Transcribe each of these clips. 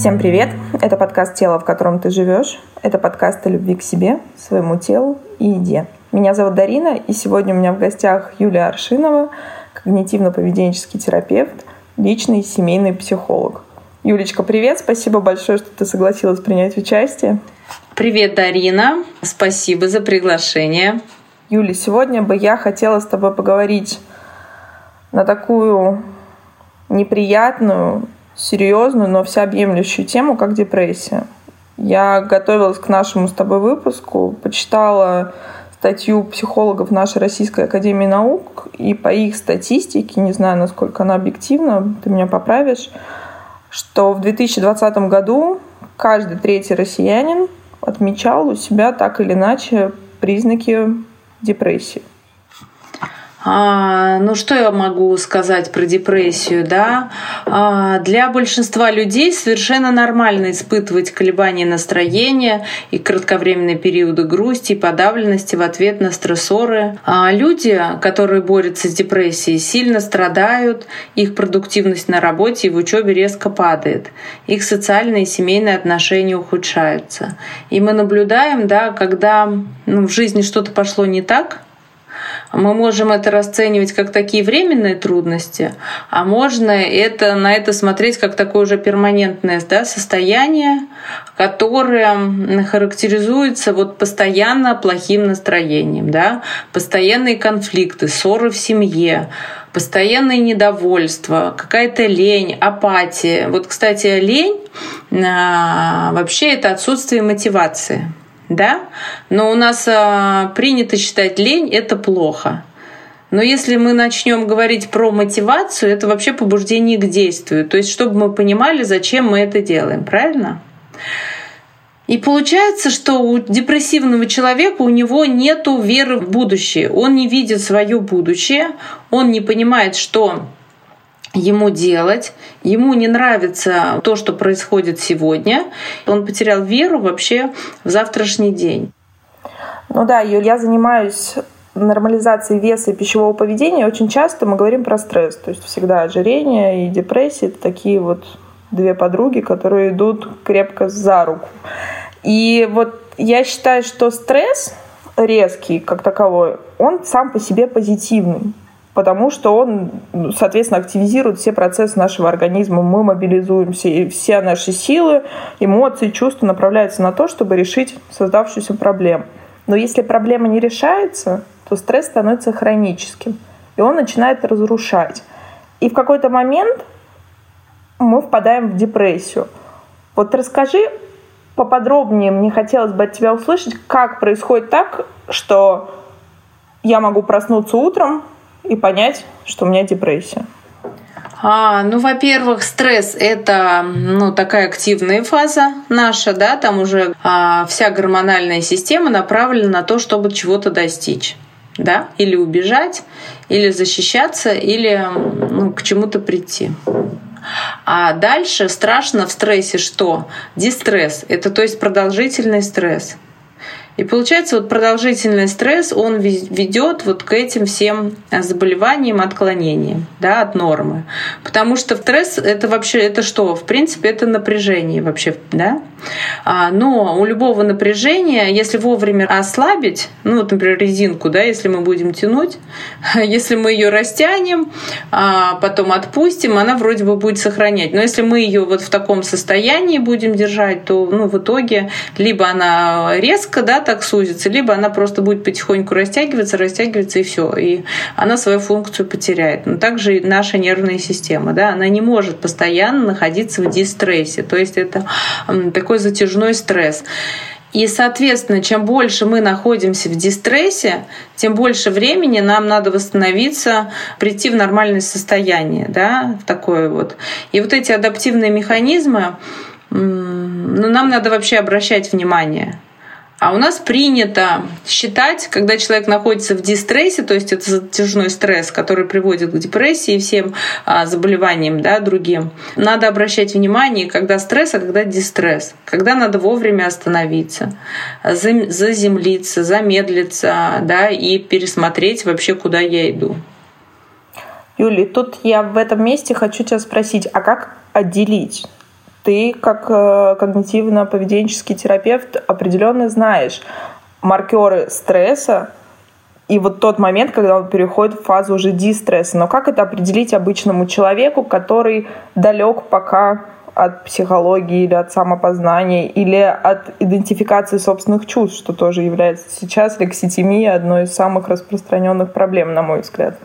Всем привет! Это подкаст «Тело, в котором ты живешь». Это подкаст о любви к себе, своему телу и еде. Меня зовут Дарина, и сегодня у меня в гостях Юлия Аршинова, когнитивно-поведенческий терапевт, личный семейный психолог. Юлечка, привет! Спасибо большое, что ты согласилась принять участие. Привет, Дарина! Спасибо за приглашение. Юля, сегодня бы я хотела с тобой поговорить на такую неприятную серьезную, но всеобъемлющую тему, как депрессия. Я готовилась к нашему с тобой выпуску, почитала статью психологов нашей Российской Академии Наук, и по их статистике, не знаю, насколько она объективна, ты меня поправишь, что в 2020 году каждый третий россиянин отмечал у себя так или иначе признаки депрессии. А, ну, что я могу сказать про депрессию, да? А, для большинства людей совершенно нормально испытывать колебания настроения и кратковременные периоды грусти и подавленности в ответ на стрессоры. А люди, которые борются с депрессией, сильно страдают, их продуктивность на работе и в учебе резко падает, их социальные и семейные отношения ухудшаются. И мы наблюдаем, да, когда ну, в жизни что-то пошло не так, мы можем это расценивать как такие временные трудности, а можно это, на это смотреть как такое уже перманентное да, состояние, которое характеризуется вот постоянно плохим настроением, да, постоянные конфликты, ссоры в семье, постоянное недовольство, какая-то лень, апатия. Вот, кстати, лень а, вообще это отсутствие мотивации да? Но у нас а, принято считать лень это плохо. Но если мы начнем говорить про мотивацию, это вообще побуждение к действию. То есть, чтобы мы понимали, зачем мы это делаем, правильно? И получается, что у депрессивного человека у него нет веры в будущее. Он не видит свое будущее, он не понимает, что ему делать, ему не нравится то, что происходит сегодня, он потерял веру вообще в завтрашний день. Ну да, Юль, я занимаюсь нормализацией веса и пищевого поведения. Очень часто мы говорим про стресс. То есть всегда ожирение и депрессия — это такие вот две подруги, которые идут крепко за руку. И вот я считаю, что стресс резкий, как таковой, он сам по себе позитивный потому что он, соответственно, активизирует все процессы нашего организма. Мы мобилизуемся, и все наши силы, эмоции, чувства направляются на то, чтобы решить создавшуюся проблему. Но если проблема не решается, то стресс становится хроническим, и он начинает разрушать. И в какой-то момент мы впадаем в депрессию. Вот расскажи поподробнее, мне хотелось бы от тебя услышать, как происходит так, что я могу проснуться утром, и понять, что у меня депрессия? А, ну, во-первых, стресс это ну, такая активная фаза наша, да, там уже а, вся гормональная система направлена на то, чтобы чего-то достичь. Да? Или убежать, или защищаться, или ну, к чему-то прийти. А дальше страшно в стрессе что? Дистресс. Это то есть продолжительный стресс. И получается, вот продолжительный стресс, он ведет вот к этим всем заболеваниям, отклонениям да, от нормы. Потому что стресс это вообще это что? В принципе, это напряжение вообще. Да? А, но у любого напряжения, если вовремя ослабить, ну вот, например, резинку, да, если мы будем тянуть, если мы ее растянем, а потом отпустим, она вроде бы будет сохранять. Но если мы ее вот в таком состоянии будем держать, то ну, в итоге либо она резко да, так сузится, либо она просто будет потихоньку растягиваться, растягиваться и все. И она свою функцию потеряет. Но также и наша нервная система, да, она не может постоянно находиться в дистрессе. То есть это такой затяжной стресс. И, соответственно, чем больше мы находимся в дистрессе, тем больше времени нам надо восстановиться, прийти в нормальное состояние, да, в такое вот. И вот эти адаптивные механизмы, ну, нам надо вообще обращать внимание. А у нас принято считать, когда человек находится в дистрессе, то есть это затяжной стресс, который приводит к депрессии и всем а, заболеваниям да, другим, надо обращать внимание, когда стресс, а когда дистресс. Когда надо вовремя остановиться, заземлиться, замедлиться да, и пересмотреть вообще, куда я иду. Юли, тут я в этом месте хочу тебя спросить, а как отделить ты, как э, когнитивно-поведенческий терапевт, определенно знаешь маркеры стресса, и вот тот момент, когда он переходит в фазу уже дистресса. Но как это определить обычному человеку, который далек пока от психологии или от самопознания, или от идентификации собственных чувств, что тоже является сейчас лекситимия одной из самых распространенных проблем, на мой взгляд.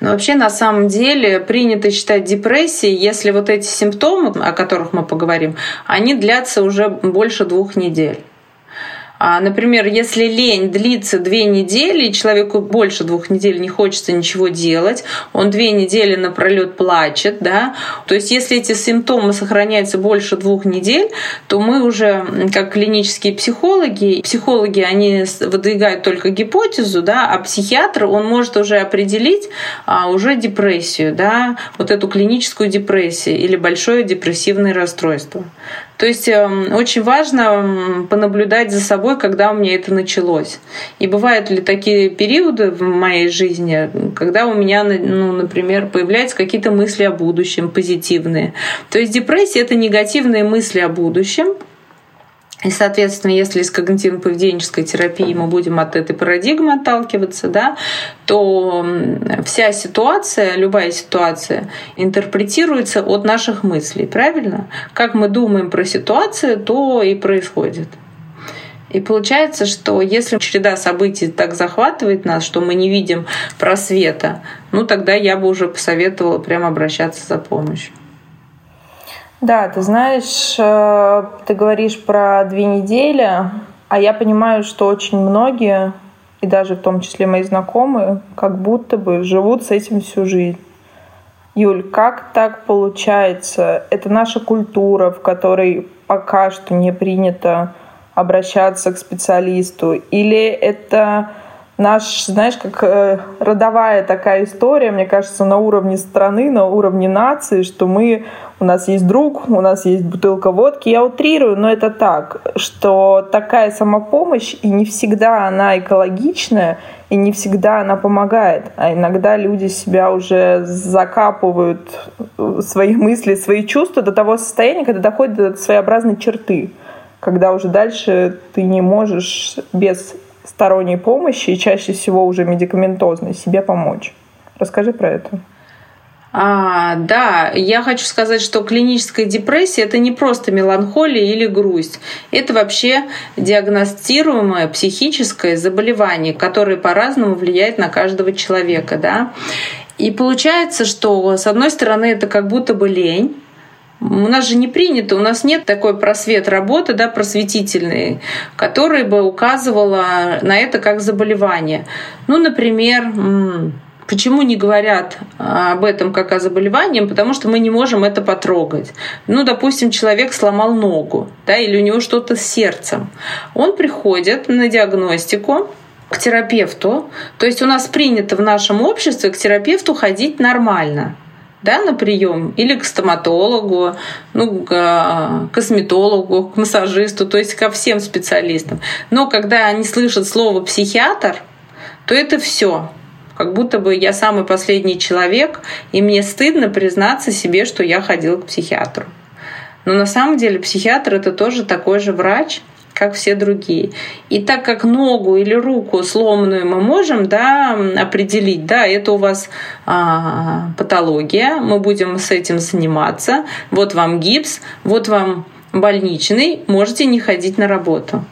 Но вообще на самом деле принято считать депрессией, если вот эти симптомы, о которых мы поговорим, они длятся уже больше двух недель. А, например, если лень длится две недели, и человеку больше двух недель не хочется ничего делать, он две недели напролет плачет, да, то есть если эти симптомы сохраняются больше двух недель, то мы уже, как клинические психологи, психологи, они выдвигают только гипотезу, да, а психиатр, он может уже определить а, уже депрессию, да, вот эту клиническую депрессию или большое депрессивное расстройство. То есть эм, очень важно понаблюдать за собой, когда у меня это началось. И бывают ли такие периоды в моей жизни, когда у меня, ну, например, появляются какие-то мысли о будущем позитивные. То есть депрессия — это негативные мысли о будущем, и, соответственно, если из когнитивно-поведенческой терапии мы будем от этой парадигмы отталкиваться, да, то вся ситуация, любая ситуация интерпретируется от наших мыслей, правильно? Как мы думаем про ситуацию, то и происходит. И получается, что если череда событий так захватывает нас, что мы не видим просвета, ну тогда я бы уже посоветовала прямо обращаться за помощью. Да, ты знаешь, э, ты говоришь про две недели, а я понимаю, что очень многие, и даже в том числе мои знакомые, как будто бы живут с этим всю жизнь. Юль, как так получается? Это наша культура, в которой пока что не принято обращаться к специалисту? Или это наш, знаешь, как э, родовая такая история, мне кажется, на уровне страны, на уровне нации, что мы, у нас есть друг, у нас есть бутылка водки. Я утрирую, но это так, что такая самопомощь, и не всегда она экологичная, и не всегда она помогает. А иногда люди себя уже закапывают э, свои мысли, свои чувства до того состояния, когда доходят до своеобразной черты когда уже дальше ты не можешь без сторонней помощи и чаще всего уже медикаментозной себе помочь. Расскажи про это. А, да, я хочу сказать, что клиническая депрессия это не просто меланхолия или грусть. Это вообще диагностируемое психическое заболевание, которое по-разному влияет на каждого человека. Да? И получается, что с одной стороны это как будто бы лень, у нас же не принято, у нас нет такой просвет работы, да, просветительной, которая бы указывала на это как заболевание. Ну, например, Почему не говорят об этом как о заболевании? Потому что мы не можем это потрогать. Ну, допустим, человек сломал ногу, да, или у него что-то с сердцем. Он приходит на диагностику, к терапевту. То есть у нас принято в нашем обществе к терапевту ходить нормально да, на прием, или к стоматологу, ну, к а, косметологу, к массажисту, то есть ко всем специалистам. Но когда они слышат слово психиатр, то это все. Как будто бы я самый последний человек, и мне стыдно признаться себе, что я ходил к психиатру. Но на самом деле психиатр это тоже такой же врач, как все другие. И так как ногу или руку сломанную мы можем да, определить, да, это у вас а, патология, мы будем с этим заниматься, вот вам гипс, вот вам больничный, можете не ходить на работу.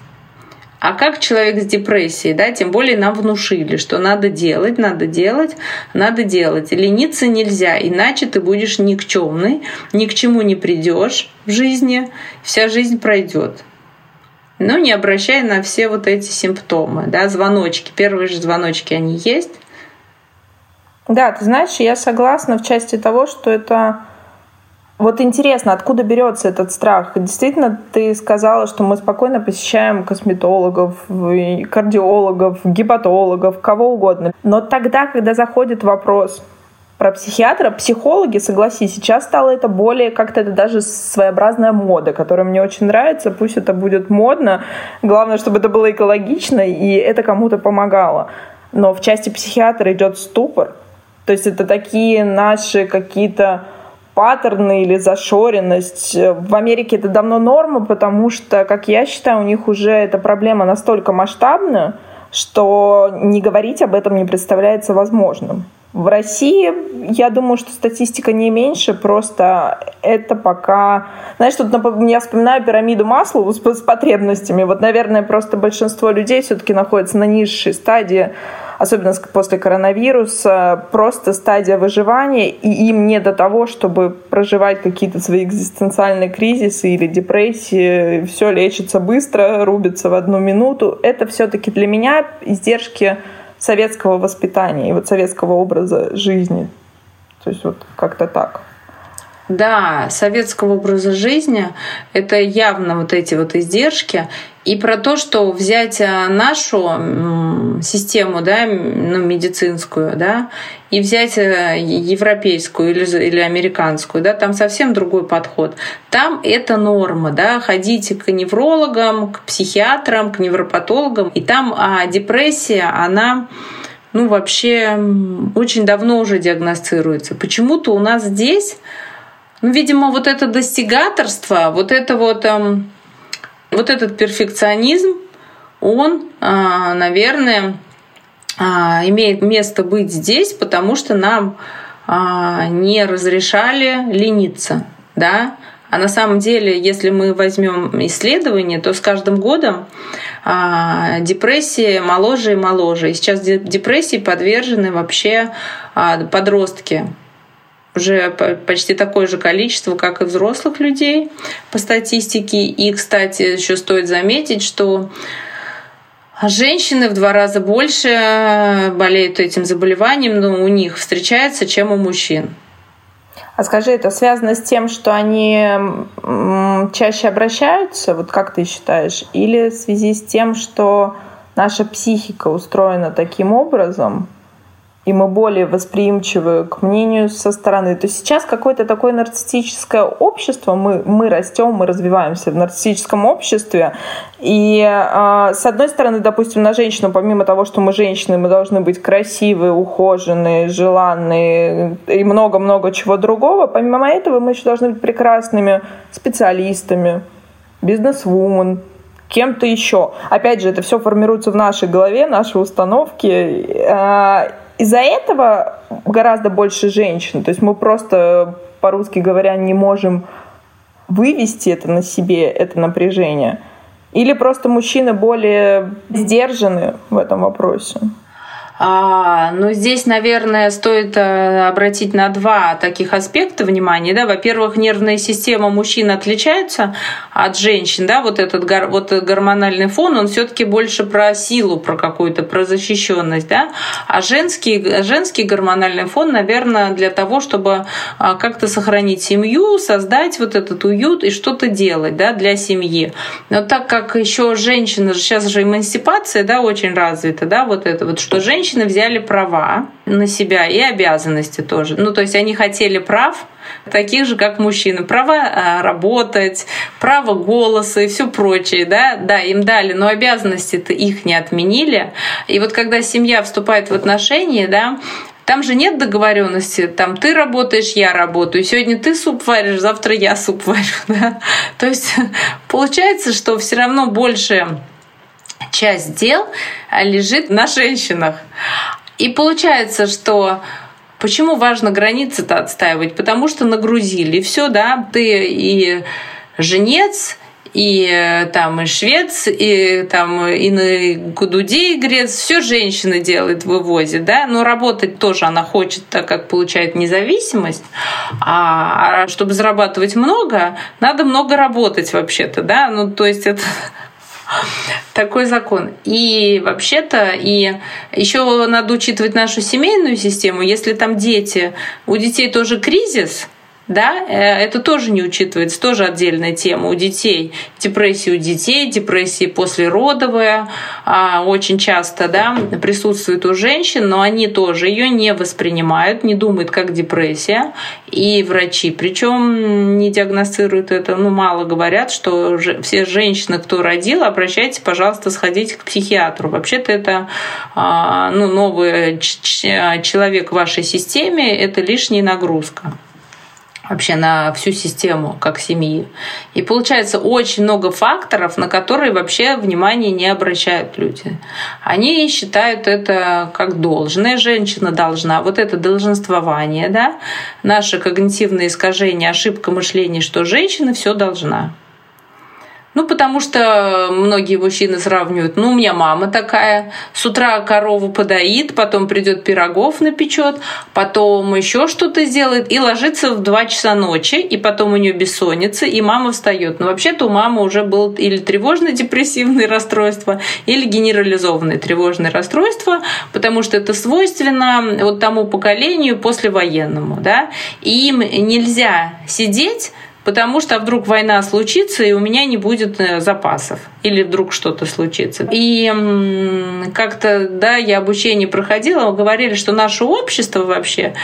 А как человек с депрессией, да, тем более нам внушили, что надо делать, надо делать, надо делать. Лениться нельзя, иначе ты будешь никчемный, ни к чему не придешь в жизни, вся жизнь пройдет но не обращая на все вот эти симптомы, да, звоночки. Первые же звоночки, они есть. Да, ты знаешь, я согласна в части того, что это вот интересно, откуда берется этот страх? Действительно, ты сказала, что мы спокойно посещаем косметологов, кардиологов, гепатологов, кого угодно. Но тогда, когда заходит вопрос, про психиатра, психологи, согласись, сейчас стало это более как-то это даже своеобразная мода, которая мне очень нравится. Пусть это будет модно. Главное, чтобы это было экологично и это кому-то помогало. Но в части психиатра идет ступор. То есть это такие наши какие-то паттерны или зашоренность. В Америке это давно норма, потому что, как я считаю, у них уже эта проблема настолько масштабна, что не говорить об этом не представляется возможным. В России, я думаю, что статистика не меньше, просто это пока... Знаешь, тут я вспоминаю пирамиду масла с, с потребностями. Вот, наверное, просто большинство людей все-таки находится на низшей стадии, особенно после коронавируса, просто стадия выживания, и им не до того, чтобы проживать какие-то свои экзистенциальные кризисы или депрессии. Все лечится быстро, рубится в одну минуту. Это все-таки для меня издержки советского воспитания и вот советского образа жизни. То есть вот как-то так. Да, советского образа жизни — это явно вот эти вот издержки. И про то, что взять а, нашу систему да, ну, медицинскую да, и взять э, европейскую или, или американскую, да, там совсем другой подход. Там это норма, да, ходите к неврологам, к психиатрам, к невропатологам, и там а, депрессия, она ну, вообще очень давно уже диагностируется. Почему-то у нас здесь ну, видимо, вот это достигаторство, вот это вот, эм, вот этот перфекционизм, он, э, наверное, э, имеет место быть здесь, потому что нам э, не разрешали лениться, да, а на самом деле, если мы возьмем исследования, то с каждым годом а, депрессии моложе и моложе. И сейчас депрессии подвержены вообще а, подростки уже почти такое же количество, как и взрослых людей по статистике. И, кстати, еще стоит заметить, что женщины в два раза больше болеют этим заболеванием, но у них встречается, чем у мужчин. А скажи, это связано с тем, что они чаще обращаются, вот как ты считаешь, или в связи с тем, что наша психика устроена таким образом, и мы более восприимчивы к мнению со стороны. То сейчас какое-то такое нарциссическое общество, мы, мы растем, мы развиваемся в нарциссическом обществе, и э, с одной стороны, допустим, на женщину, помимо того, что мы женщины, мы должны быть красивые, ухоженные, желанные и много-много чего другого, помимо этого мы еще должны быть прекрасными специалистами, бизнес-вумен, кем-то еще. Опять же, это все формируется в нашей голове, наши установки. Э, из-за этого гораздо больше женщин. То есть мы просто, по-русски говоря, не можем вывести это на себе, это напряжение. Или просто мужчины более сдержаны в этом вопросе. А, ну, здесь, наверное, стоит э, обратить на два таких аспекта внимания. Да? Во-первых, нервная система мужчин отличается от женщин. Да? Вот этот вот гормональный фон, он все таки больше про силу, про какую-то, про защищенность. Да? А женский, женский гормональный фон, наверное, для того, чтобы а, как-то сохранить семью, создать вот этот уют и что-то делать да, для семьи. Но так как еще женщина, сейчас же эмансипация да, очень развита, да, вот это вот, что женщина женщины взяли права на себя и обязанности тоже. Ну, то есть они хотели прав, таких же, как мужчины. Право а, работать, право голоса и все прочее, да, да, им дали, но обязанности-то их не отменили. И вот когда семья вступает в отношения, да, там же нет договоренности, там ты работаешь, я работаю, сегодня ты суп варишь, завтра я суп варю, да. То есть получается, что все равно больше часть дел а, лежит на женщинах. И получается, что почему важно границы-то отстаивать? Потому что нагрузили. Все, да, ты и женец, и э, там и швец, и там и на кудуде и грец, все женщина делает, вывозит, да, но работать тоже она хочет, так как получает независимость, а, а чтобы зарабатывать много, надо много работать вообще-то, да, ну то есть это такой закон. И вообще-то, и еще надо учитывать нашу семейную систему. Если там дети, у детей тоже кризис, да, э, это тоже не учитывается, тоже отдельная тема у детей. Депрессия у детей, депрессия послеродовая а, очень часто да, присутствует у женщин, но они тоже ее не воспринимают, не думают как депрессия. И врачи, причем не диагностируют это, ну мало говорят, что все женщины, кто родил, обращайтесь, пожалуйста, сходите к психиатру. Вообще-то это а, ну, новый человек в вашей системе, это лишняя нагрузка. Вообще на всю систему как семьи. И получается очень много факторов, на которые вообще внимание не обращают люди. Они считают это как должное, женщина должна. Вот это долженствование, да, наше когнитивное искажение, ошибка мышления, что женщина все должна. Ну, потому что многие мужчины сравнивают, ну, у меня мама такая, с утра корову подоит, потом придет пирогов напечет, потом еще что-то сделает и ложится в 2 часа ночи, и потом у нее бессонница, и мама встает. Но вообще-то у мамы уже было или тревожно-депрессивное расстройство, или генерализованное тревожное расстройство, потому что это свойственно вот тому поколению послевоенному, да, и им нельзя сидеть потому что вдруг война случится, и у меня не будет э, запасов, или вдруг что-то случится. И как-то, да, я обучение проходила, говорили, что наше общество вообще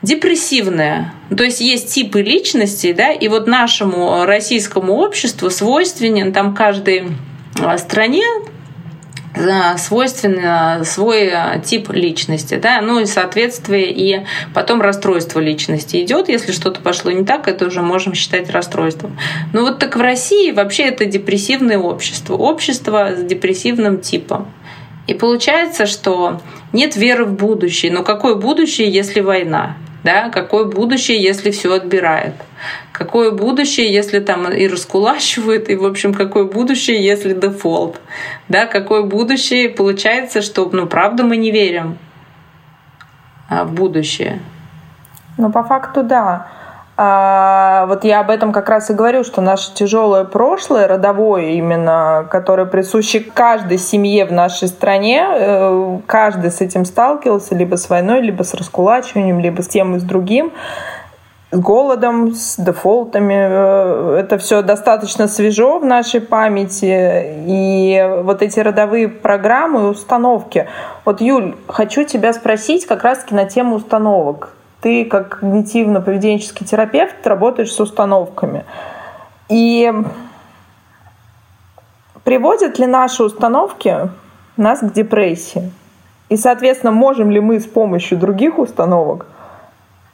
депрессивное. То есть есть типы личности, да, и вот нашему российскому обществу свойственен там каждой э, стране свойственно свой э, тип личности, да, ну и соответствие, и потом расстройство личности идет, если что-то пошло не так, это уже можем считать расстройством. Но вот так в России вообще это депрессивное общество, общество с депрессивным типом. И получается, что нет веры в будущее. Но какое будущее, если война? Да? Какое будущее, если все отбирает? Какое будущее, если там и раскулачивают, и, в общем, какое будущее, если дефолт? Да, какое будущее? Получается, что, ну, правда, мы не верим а, в будущее. Ну, по факту, да. А, вот я об этом как раз и говорю, что наше тяжелое прошлое, родовое именно, которое присуще каждой семье в нашей стране, э, каждый с этим сталкивался, либо с войной, либо с раскулачиванием, либо с тем и с другим с голодом, с дефолтами. Э, это все достаточно свежо в нашей памяти. И вот эти родовые программы, установки. Вот, Юль, хочу тебя спросить как раз-таки на тему установок. Ты как когнитивно-поведенческий терапевт работаешь с установками. И приводят ли наши установки нас к депрессии? И, соответственно, можем ли мы с помощью других установок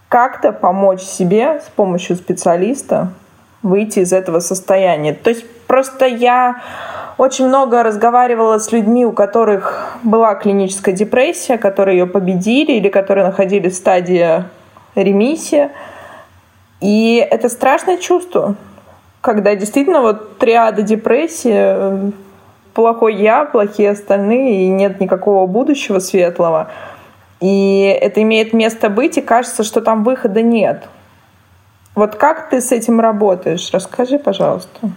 как-то помочь себе с помощью специалиста выйти из этого состояния. То есть просто я очень много разговаривала с людьми, у которых была клиническая депрессия, которые ее победили или которые находились в стадии ремиссии. И это страшное чувство, когда действительно вот триада депрессии, плохой я, плохие остальные, и нет никакого будущего светлого – и это имеет место быть, и кажется, что там выхода нет. Вот как ты с этим работаешь? Расскажи, пожалуйста.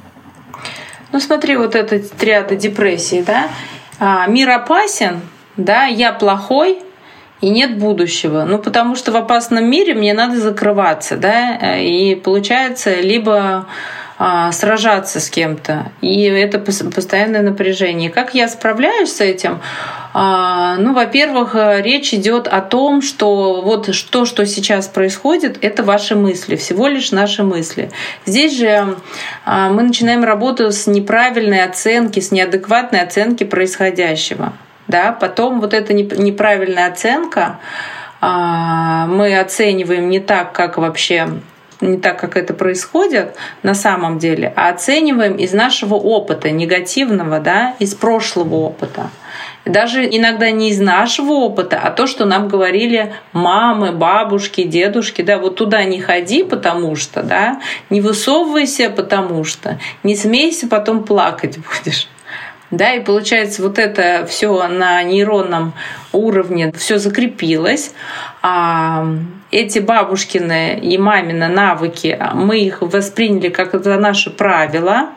Ну смотри, вот эта триада депрессии, да? А, мир опасен, да, я плохой, и нет будущего. Ну, потому что в опасном мире мне надо закрываться, да, и получается либо сражаться с кем-то. И это постоянное напряжение. Как я справляюсь с этим? А, ну, во-первых, речь идет о том, что вот то, что сейчас происходит, это ваши мысли, всего лишь наши мысли. Здесь же а, мы начинаем работу с неправильной оценки, с неадекватной оценки происходящего. Да? Потом вот эта неправильная оценка мы оцениваем не так, как вообще не так, как это происходит на самом деле, а оцениваем из нашего опыта негативного, да, из прошлого опыта. даже иногда не из нашего опыта, а то, что нам говорили мамы, бабушки, дедушки, да, вот туда не ходи, потому что, да, не высовывайся, потому что, не смейся, потом плакать будешь. Да, и получается, вот это все на нейронном уровне все закрепилось. А эти бабушкины и мамины навыки, мы их восприняли как это наши правила.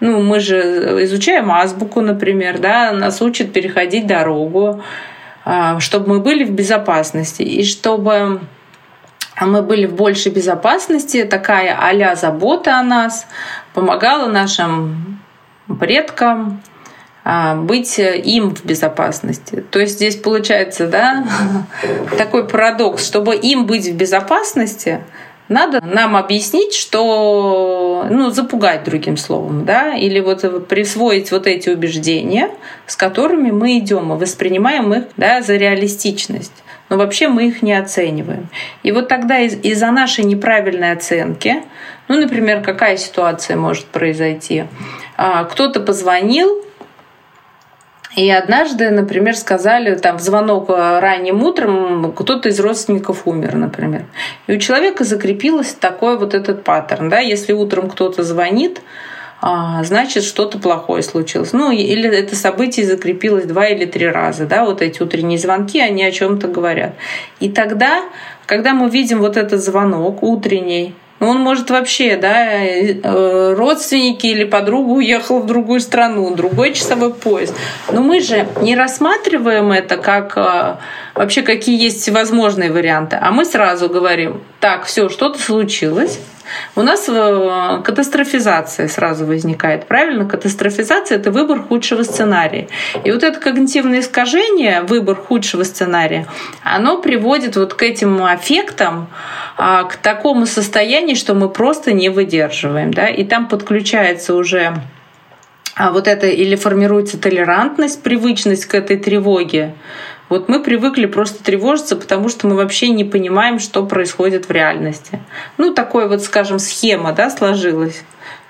Ну, мы же изучаем азбуку, например, да, нас учат переходить дорогу, а, чтобы мы были в безопасности. И чтобы мы были в большей безопасности, такая а забота о нас помогала нашим предкам, быть им в безопасности. То есть здесь получается, да, такой парадокс, чтобы им быть в безопасности, надо нам объяснить, что, ну, запугать другим словом, да, или вот присвоить вот эти убеждения, с которыми мы идем, и воспринимаем их, да, за реалистичность. но вообще мы их не оцениваем. И вот тогда из- из-за нашей неправильной оценки, ну, например, какая ситуация может произойти? А, кто-то позвонил, и однажды, например, сказали, там, в звонок ранним утром кто-то из родственников умер, например. И у человека закрепилось такой вот этот паттерн, да, если утром кто-то звонит, а, значит, что-то плохое случилось. Ну, или это событие закрепилось два или три раза, да, вот эти утренние звонки, они о чем-то говорят. И тогда, когда мы видим вот этот звонок утренний, он может вообще, да, э, родственники или подруга уехал в другую страну, другой часовой поезд. Но мы же не рассматриваем это как э, вообще какие есть всевозможные варианты, а мы сразу говорим, так, все, что-то случилось, у нас э, катастрофизация сразу возникает, правильно? Катастрофизация — это выбор худшего сценария. И вот это когнитивное искажение, выбор худшего сценария, оно приводит вот к этим аффектам, а, к такому состоянию, что мы просто не выдерживаем. Да? И там подключается уже а вот это или формируется толерантность, привычность к этой тревоге, вот мы привыкли просто тревожиться, потому что мы вообще не понимаем, что происходит в реальности. Ну, такой вот, скажем, схема да, сложилась.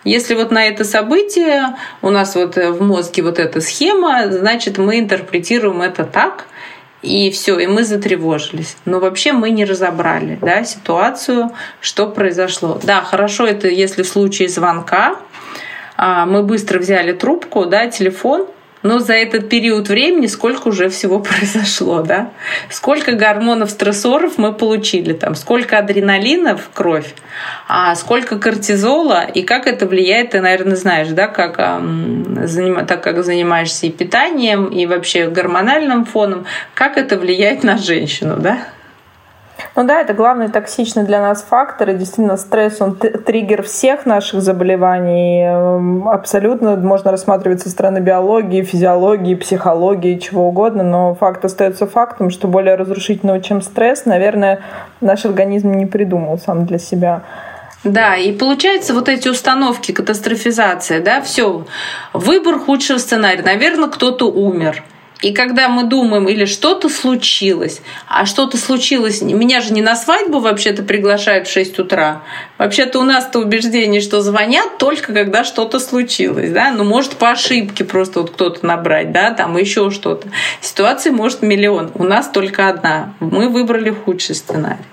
Если вот на это событие у нас вот в мозге вот эта схема, значит, мы интерпретируем это так, и все, и мы затревожились. Но вообще мы не разобрали да, ситуацию, что произошло. Да, хорошо, это если в случае звонка а, мы быстро взяли трубку, да, телефон, но за этот период времени сколько уже всего произошло, да? Сколько гормонов стрессоров мы получили там, сколько адреналина в кровь, а сколько кортизола и как это влияет, ты, наверное, знаешь, да, как, так как занимаешься и питанием, и вообще гормональным фоном, как это влияет на женщину, да? Ну да, это главный токсичный для нас фактор. И действительно, стресс, он триггер всех наших заболеваний. Эм, абсолютно можно рассматривать со стороны биологии, физиологии, психологии, чего угодно. Но факт остается фактом, что более разрушительного, чем стресс, наверное, наш организм не придумал сам для себя. Да, и получается вот эти установки, катастрофизация, да, все, выбор худшего сценария. Наверное, кто-то умер. И когда мы думаем, или что-то случилось, а что-то случилось, меня же не на свадьбу вообще-то приглашают в 6 утра. Вообще-то у нас-то убеждение, что звонят только когда что-то случилось, да, ну, может, по ошибке просто вот кто-то набрать, да, там еще что-то. Ситуаций может миллион, у нас только одна. Мы выбрали худший сценарий.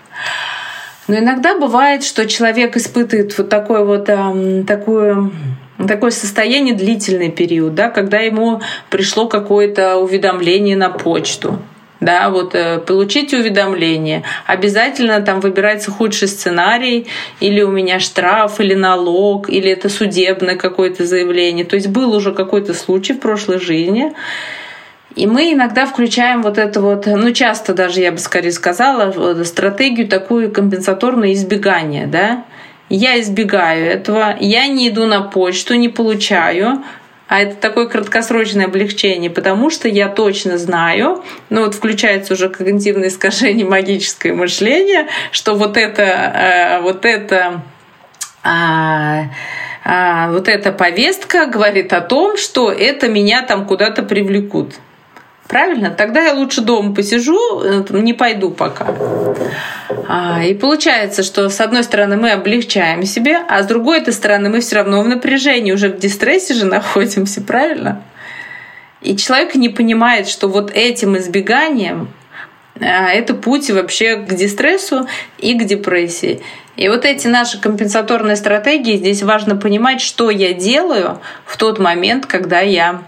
Но иногда бывает, что человек испытывает вот такой вот, эм, такую такое состояние длительный период, да, когда ему пришло какое-то уведомление на почту, да, вот э, получите уведомление, обязательно там выбирается худший сценарий, или у меня штраф, или налог, или это судебное какое-то заявление. То есть был уже какой-то случай в прошлой жизни, и мы иногда включаем вот это вот, ну часто даже я бы скорее сказала, стратегию такую компенсаторное избегание, да, я избегаю этого, я не иду на почту, не получаю, а это такое краткосрочное облегчение, потому что я точно знаю, ну вот включается уже когнитивное искажение, магическое мышление, что вот это, э, вот это а, а, вот эта повестка говорит о том, что это меня там куда-то привлекут. Правильно? Тогда я лучше дома посижу, э, не пойду пока. А, и получается, что с одной стороны мы облегчаем себе, а с другой этой стороны мы все равно в напряжении, уже в дистрессе же находимся, правильно? И человек не понимает, что вот этим избеганием а, это путь вообще к дистрессу и к депрессии. И вот эти наши компенсаторные стратегии, здесь важно понимать, что я делаю в тот момент, когда я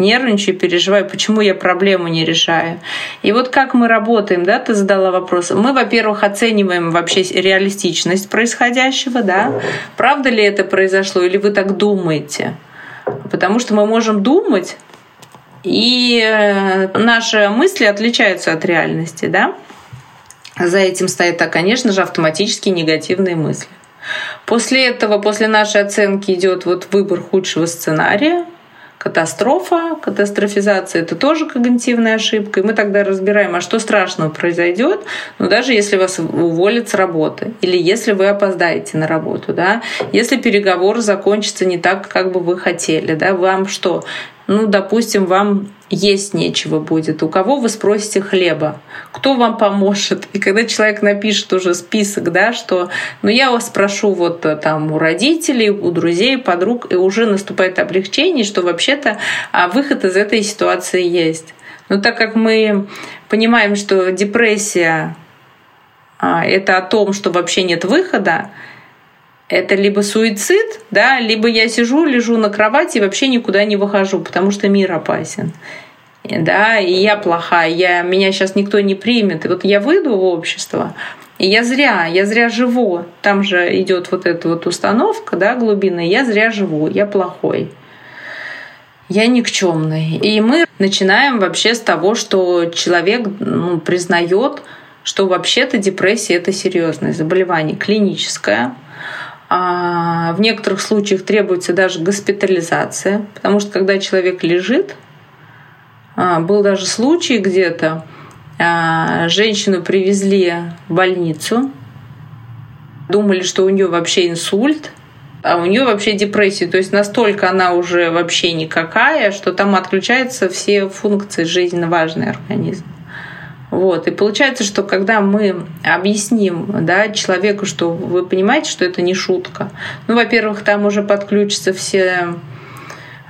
нервничаю, переживаю, почему я проблему не решаю. И вот как мы работаем, да, ты задала вопрос. Мы, во-первых, оцениваем вообще реалистичность происходящего, да, правда ли это произошло, или вы так думаете. Потому что мы можем думать, и э, наши мысли отличаются от реальности, да. За этим стоят, конечно же, автоматически негативные мысли. После этого, после нашей оценки идет вот выбор худшего сценария, катастрофа, катастрофизация — это тоже когнитивная ошибка. И мы тогда разбираем, а что страшного произойдет, ну, даже если вас уволят с работы или если вы опоздаете на работу, да, если переговор закончится не так, как бы вы хотели, да, вам что, ну, допустим, вам есть нечего будет. У кого вы спросите хлеба? Кто вам поможет? И когда человек напишет уже список, да, что ну я вас прошу вот э, там у родителей, у друзей, подруг, и уже наступает облегчение, что вообще-то а, выход из этой ситуации есть. Но так как мы понимаем, что депрессия а, это о том, что вообще нет выхода, это либо суицид, да, либо я сижу, лежу на кровати и вообще никуда не выхожу, потому что мир опасен. Да, и я плохая, я, меня сейчас никто не примет. И вот я выйду в общество, и я зря, я зря живу. Там же идет вот эта вот установка, да, глубинная. Я зря живу, я плохой. Я никчемный. И мы начинаем вообще с того, что человек ну, признает, что вообще-то депрессия это серьезное заболевание, клиническое, в некоторых случаях требуется даже госпитализация, потому что когда человек лежит, а, был даже случай где-то, а, женщину привезли в больницу, думали, что у нее вообще инсульт, а у нее вообще депрессия. То есть настолько она уже вообще никакая, что там отключаются все функции жизненно важные организма. Вот. И получается, что когда мы объясним да, человеку, что вы понимаете, что это не шутка, ну, во-первых, там уже подключатся все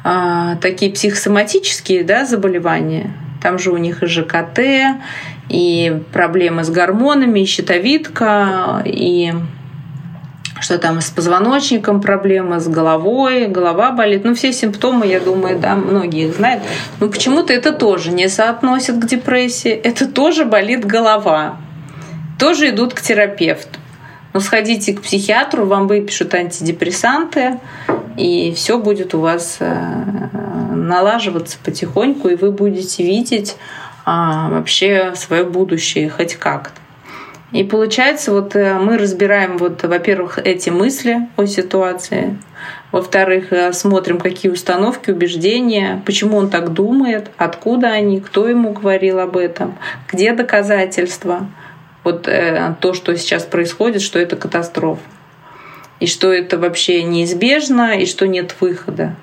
а, такие психосоматические да, заболевания. Там же у них и ЖКТ, и проблемы с гормонами, и щитовидка, и что там с позвоночником проблемы, с головой, голова болит. Ну, все симптомы, я думаю, да, многие их знают. Но почему-то это тоже не соотносят к депрессии. Это тоже болит голова. Тоже идут к терапевту. Но ну, сходите к психиатру, вам выпишут антидепрессанты, и все будет у вас э, налаживаться потихоньку, и вы будете видеть а, вообще свое будущее хоть как-то. И получается, вот э, мы разбираем, вот, во-первых, эти мысли о ситуации, во-вторых, э, смотрим, какие установки, убеждения, почему он так думает, откуда они, кто ему говорил об этом, где доказательства. Вот э, то, что сейчас происходит, что это катастрофа. И что это вообще неизбежно, и что нет выхода.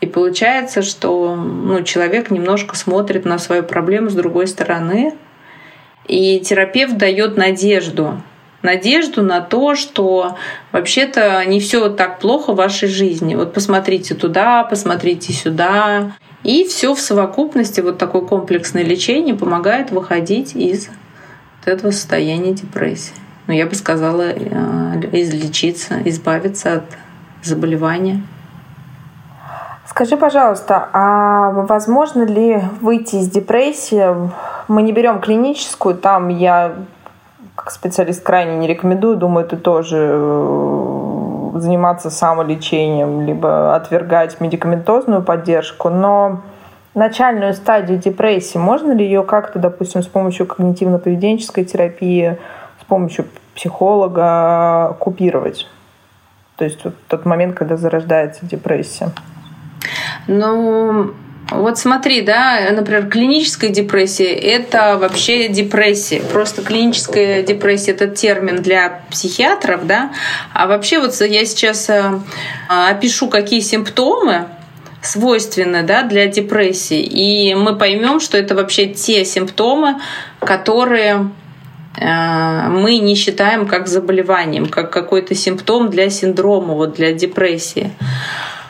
И получается, что ну, человек немножко смотрит на свою проблему с другой стороны, и терапевт дает надежду. Надежду на то, что вообще-то не все так плохо в вашей жизни. Вот посмотрите туда, посмотрите сюда. И все в совокупности, вот такое комплексное лечение помогает выходить из вот этого состояния депрессии. Ну, я бы сказала, э, излечиться, избавиться от заболевания. Скажи, пожалуйста, а возможно ли выйти из депрессии мы не берем клиническую, там я как специалист крайне не рекомендую, думаю, ты тоже э, заниматься самолечением, либо отвергать медикаментозную поддержку, но начальную стадию депрессии, можно ли ее как-то, допустим, с помощью когнитивно-поведенческой терапии, с помощью психолога купировать? То есть вот тот момент, когда зарождается депрессия. Ну, вот смотри, да, например, клиническая депрессия – это вообще депрессия. Просто клиническая депрессия – это термин для психиатров, да. А вообще вот я сейчас э, опишу, какие симптомы свойственны да, для депрессии. И мы поймем, что это вообще те симптомы, которые э, мы не считаем как заболеванием, как какой-то симптом для синдрома, вот для депрессии.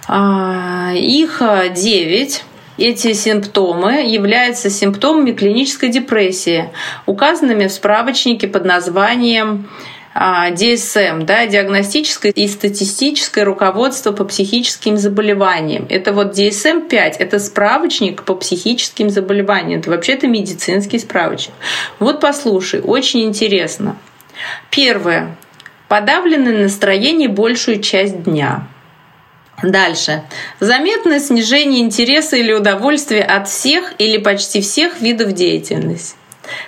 А, их 9 эти симптомы являются симптомами клинической депрессии, указанными в справочнике под названием DSM, а, да, диагностическое и статистическое руководство по психическим заболеваниям. Это вот DSM-5, это справочник по психическим заболеваниям. Это вообще-то медицинский справочник. Вот послушай, очень интересно. Первое. Подавленное настроение большую часть дня. Дальше. Заметное снижение интереса или удовольствия от всех или почти всех видов деятельности.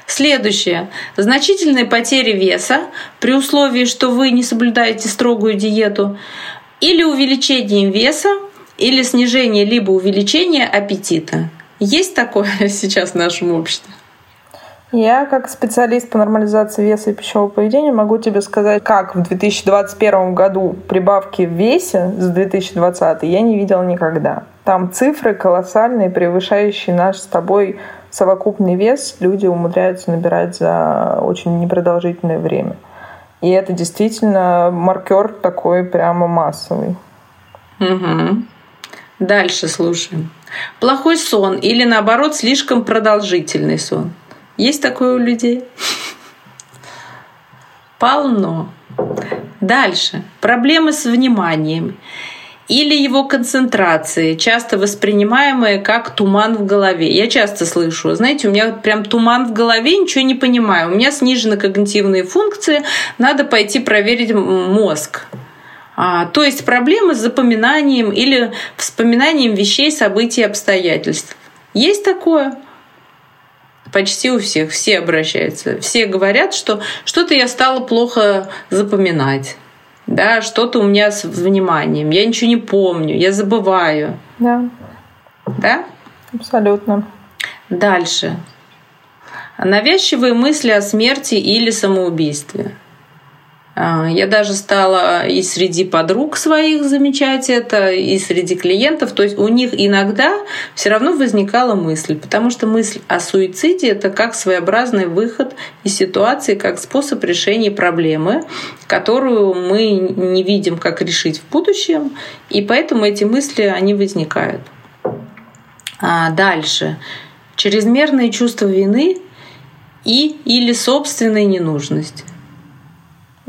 Следующее. Значительные потери веса при условии, что вы не соблюдаете строгую диету, или увеличение веса, или снижение либо увеличение аппетита. Есть такое сейчас в нашем обществе? Я, как специалист по нормализации веса и пищевого поведения, могу тебе сказать, как в 2021 году прибавки в весе с 2020 я не видела никогда. Там цифры колоссальные, превышающие наш с тобой совокупный вес, люди умудряются набирать за очень непродолжительное время. И это действительно маркер такой прямо массовый. Угу. Дальше слушаем. Плохой сон или наоборот слишком продолжительный сон. Есть такое у людей? Полно. Дальше. Проблемы с вниманием или его концентрации, часто воспринимаемые как туман в голове. Я часто слышу, знаете, у меня прям туман в голове, ничего не понимаю. У меня снижены когнитивные функции, надо пойти проверить мозг. А, то есть проблемы с запоминанием или вспоминанием вещей, событий, обстоятельств. Есть такое? Почти у всех, все обращаются. Все говорят, что что-то я стала плохо запоминать да, что-то у меня с вниманием, я ничего не помню, я забываю. Да. Да? Абсолютно. Дальше. Навязчивые мысли о смерти или самоубийстве. А, я даже стала и среди подруг своих замечать это, и среди клиентов. То есть у них иногда все равно возникала мысль, потому что мысль о суициде это как своеобразный выход из ситуации, как способ решения проблемы, которую мы не видим, как решить в будущем, и поэтому эти мысли они возникают. А дальше. Чрезмерные чувства вины и или собственной ненужности.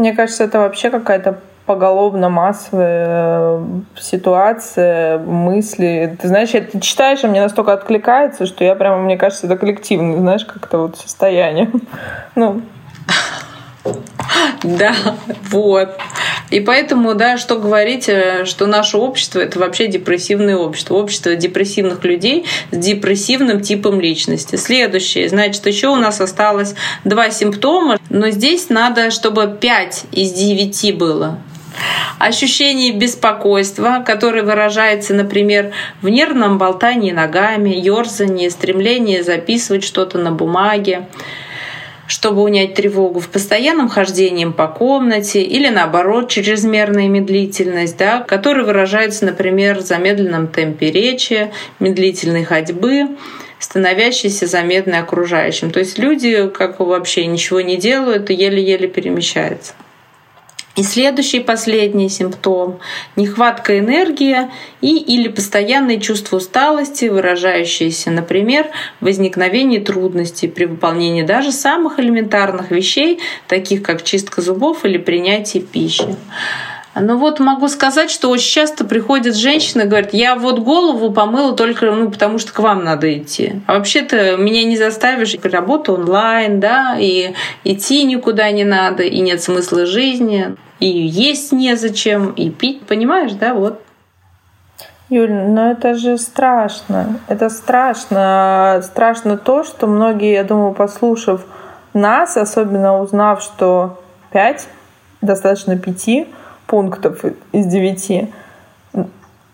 Мне кажется, это вообще какая-то поголовно массовая э, ситуация, мысли. Ты знаешь, ты читаешь, а мне настолько откликается, что я прямо, мне кажется, это коллективное, знаешь, как-то вот состояние. Ну, да, вот. И поэтому, да, что говорить, э, что наше общество это вообще депрессивное общество. Общество депрессивных людей с депрессивным типом личности. Следующее. Значит, еще у нас осталось два симптома, но здесь надо, чтобы 5 из 9 было. Ощущение беспокойства, которое выражается, например, в нервном болтании ногами, ерзании, стремлении записывать что-то на бумаге, чтобы унять тревогу в постоянном хождении по комнате или наоборот чрезмерная медлительность, да, которая выражается, например, в замедленном темпе речи, медлительной ходьбы, становящейся заметной окружающим. То есть люди как вообще ничего не делают и еле-еле перемещаются. И следующий, последний симптом – нехватка энергии и или постоянное чувство усталости, выражающееся, например, в возникновении трудностей при выполнении даже самых элементарных вещей, таких как чистка зубов или принятие пищи. Ну вот могу сказать, что очень часто приходят женщины и говорят, я вот голову помыла только ну, потому, что к вам надо идти. А вообще-то меня не заставишь. Работа онлайн, да, и идти никуда не надо, и нет смысла жизни, и есть незачем, и пить, понимаешь, да, вот. Юль, ну это же страшно. Это страшно. Страшно то, что многие, я думаю, послушав нас, особенно узнав, что пять, достаточно пяти, пунктов из девяти.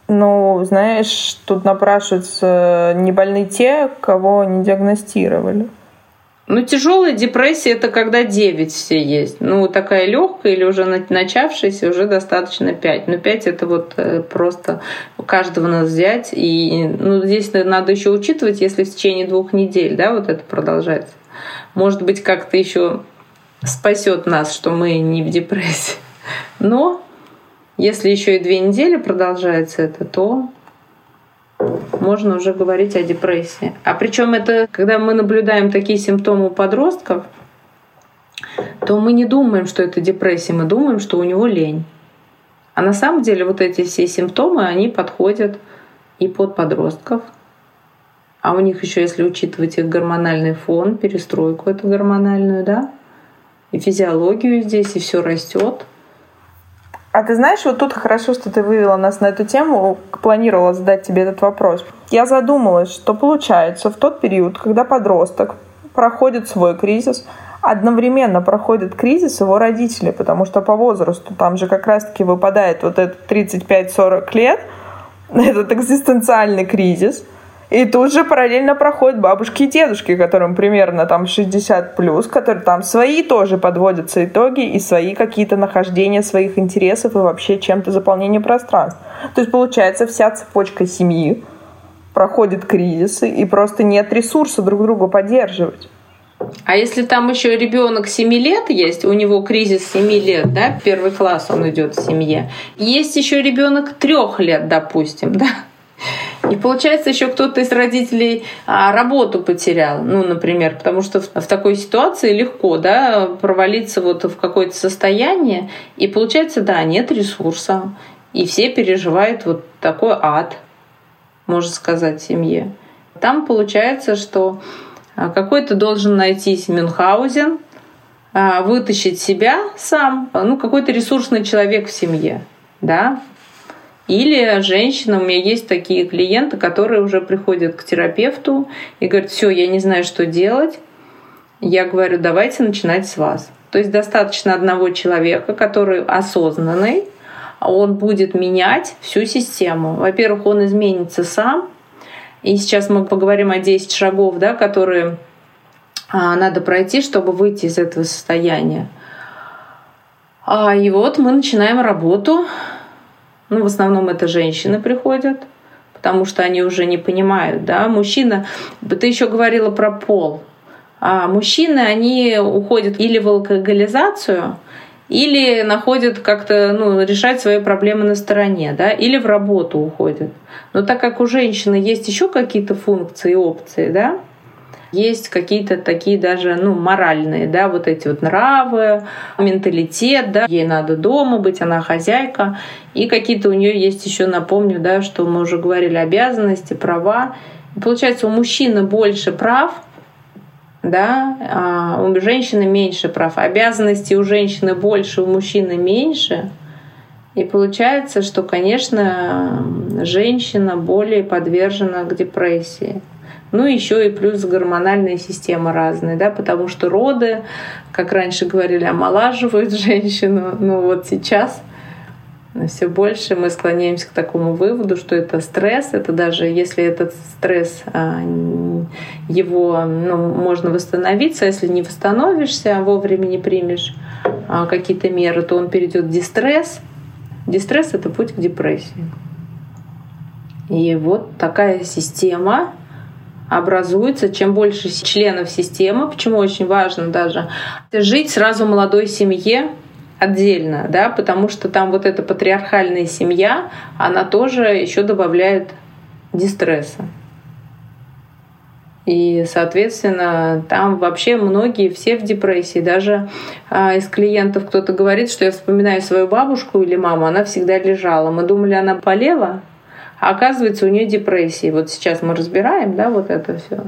Ну, знаешь, тут напрашиваются не больны те, кого не диагностировали. Ну, тяжелая депрессия это когда 9 все есть. Ну, такая легкая или уже начавшаяся уже достаточно 5. Но 5 это вот э, просто каждого нас взять. И ну, здесь надо еще учитывать, если в течение двух недель, да, вот это продолжается. Может быть, как-то еще спасет нас, что мы не в депрессии. Но если еще и две недели продолжается это, то можно уже говорить о депрессии. А причем это, когда мы наблюдаем такие симптомы у подростков, то мы не думаем, что это депрессия, мы думаем, что у него лень. А на самом деле вот эти все симптомы, они подходят и под подростков. А у них еще, если учитывать их гормональный фон, перестройку эту гормональную, да, и физиологию здесь, и все растет – а ты знаешь, вот тут хорошо, что ты вывела нас на эту тему, планировала задать тебе этот вопрос. Я задумалась, что получается в тот период, когда подросток проходит свой кризис, одновременно проходит кризис его родители, потому что по возрасту там же как раз-таки выпадает вот этот 35-40 лет, этот экзистенциальный кризис. И тут же параллельно проходят бабушки и дедушки, которым примерно там 60 плюс, которые там свои тоже подводятся итоги и свои какие-то нахождения своих интересов и вообще чем-то заполнение пространств. То есть получается вся цепочка семьи проходит кризисы и просто нет ресурса друг друга поддерживать. А если там еще ребенок 7 лет есть, у него кризис 7 лет, да, первый класс он идет в семье. Есть еще ребенок 3 лет, допустим, да. И получается, еще кто-то из родителей а, работу потерял, ну, например, потому что в, такой ситуации легко, да, провалиться вот в какое-то состояние, и получается, да, нет ресурса, и все переживают вот такой ад, можно сказать, семье. Там получается, что а, какой-то должен найтись Мюнхгаузен, а, вытащить себя сам, ну, какой-то ресурсный человек в семье, да, или женщина, у меня есть такие клиенты, которые уже приходят к терапевту и говорят, все, я не знаю, что делать. Я говорю, давайте начинать с вас. То есть достаточно одного человека, который осознанный, он будет менять всю систему. Во-первых, он изменится сам, и сейчас мы поговорим о 10 шагов, да, которые а, надо пройти, чтобы выйти из этого состояния. А, и вот мы начинаем работу. Ну, в основном это женщины приходят, потому что они уже не понимают, да. Мужчина, ты еще говорила про пол. А мужчины, они уходят или в алкоголизацию, или находят как-то, ну, решать свои проблемы на стороне, да, или в работу уходят. Но так как у женщины есть еще какие-то функции и опции, да, есть какие-то такие даже, ну, моральные, да, вот эти вот нравы, менталитет, да, ей надо дома быть, она хозяйка, и какие-то у нее есть еще, напомню, да, что мы уже говорили, обязанности, права. И получается, у мужчины больше прав, да, а у женщины меньше прав, обязанностей у женщины больше, у мужчины меньше. И получается, что, конечно, женщина более подвержена к депрессии. Ну, еще и плюс гормональная система разная, да, потому что роды, как раньше говорили, омолаживают женщину. Ну, вот сейчас все больше мы склоняемся к такому выводу, что это стресс, это даже если этот стресс, а, его ну, можно восстановиться, а если не восстановишься, вовремя не примешь а, какие-то меры, то он перейдет в дистресс. Дистресс — это путь к депрессии. И вот такая система образуется, чем больше членов системы, почему очень важно даже жить сразу в молодой семье, отдельно, да, потому что там вот эта патриархальная семья, она тоже еще добавляет дистресса. И, соответственно, там вообще многие все в депрессии. Даже а, из клиентов кто-то говорит, что я вспоминаю свою бабушку или маму, она всегда лежала. Мы думали, она болела, а оказывается, у нее депрессия. Вот сейчас мы разбираем, да, вот это все.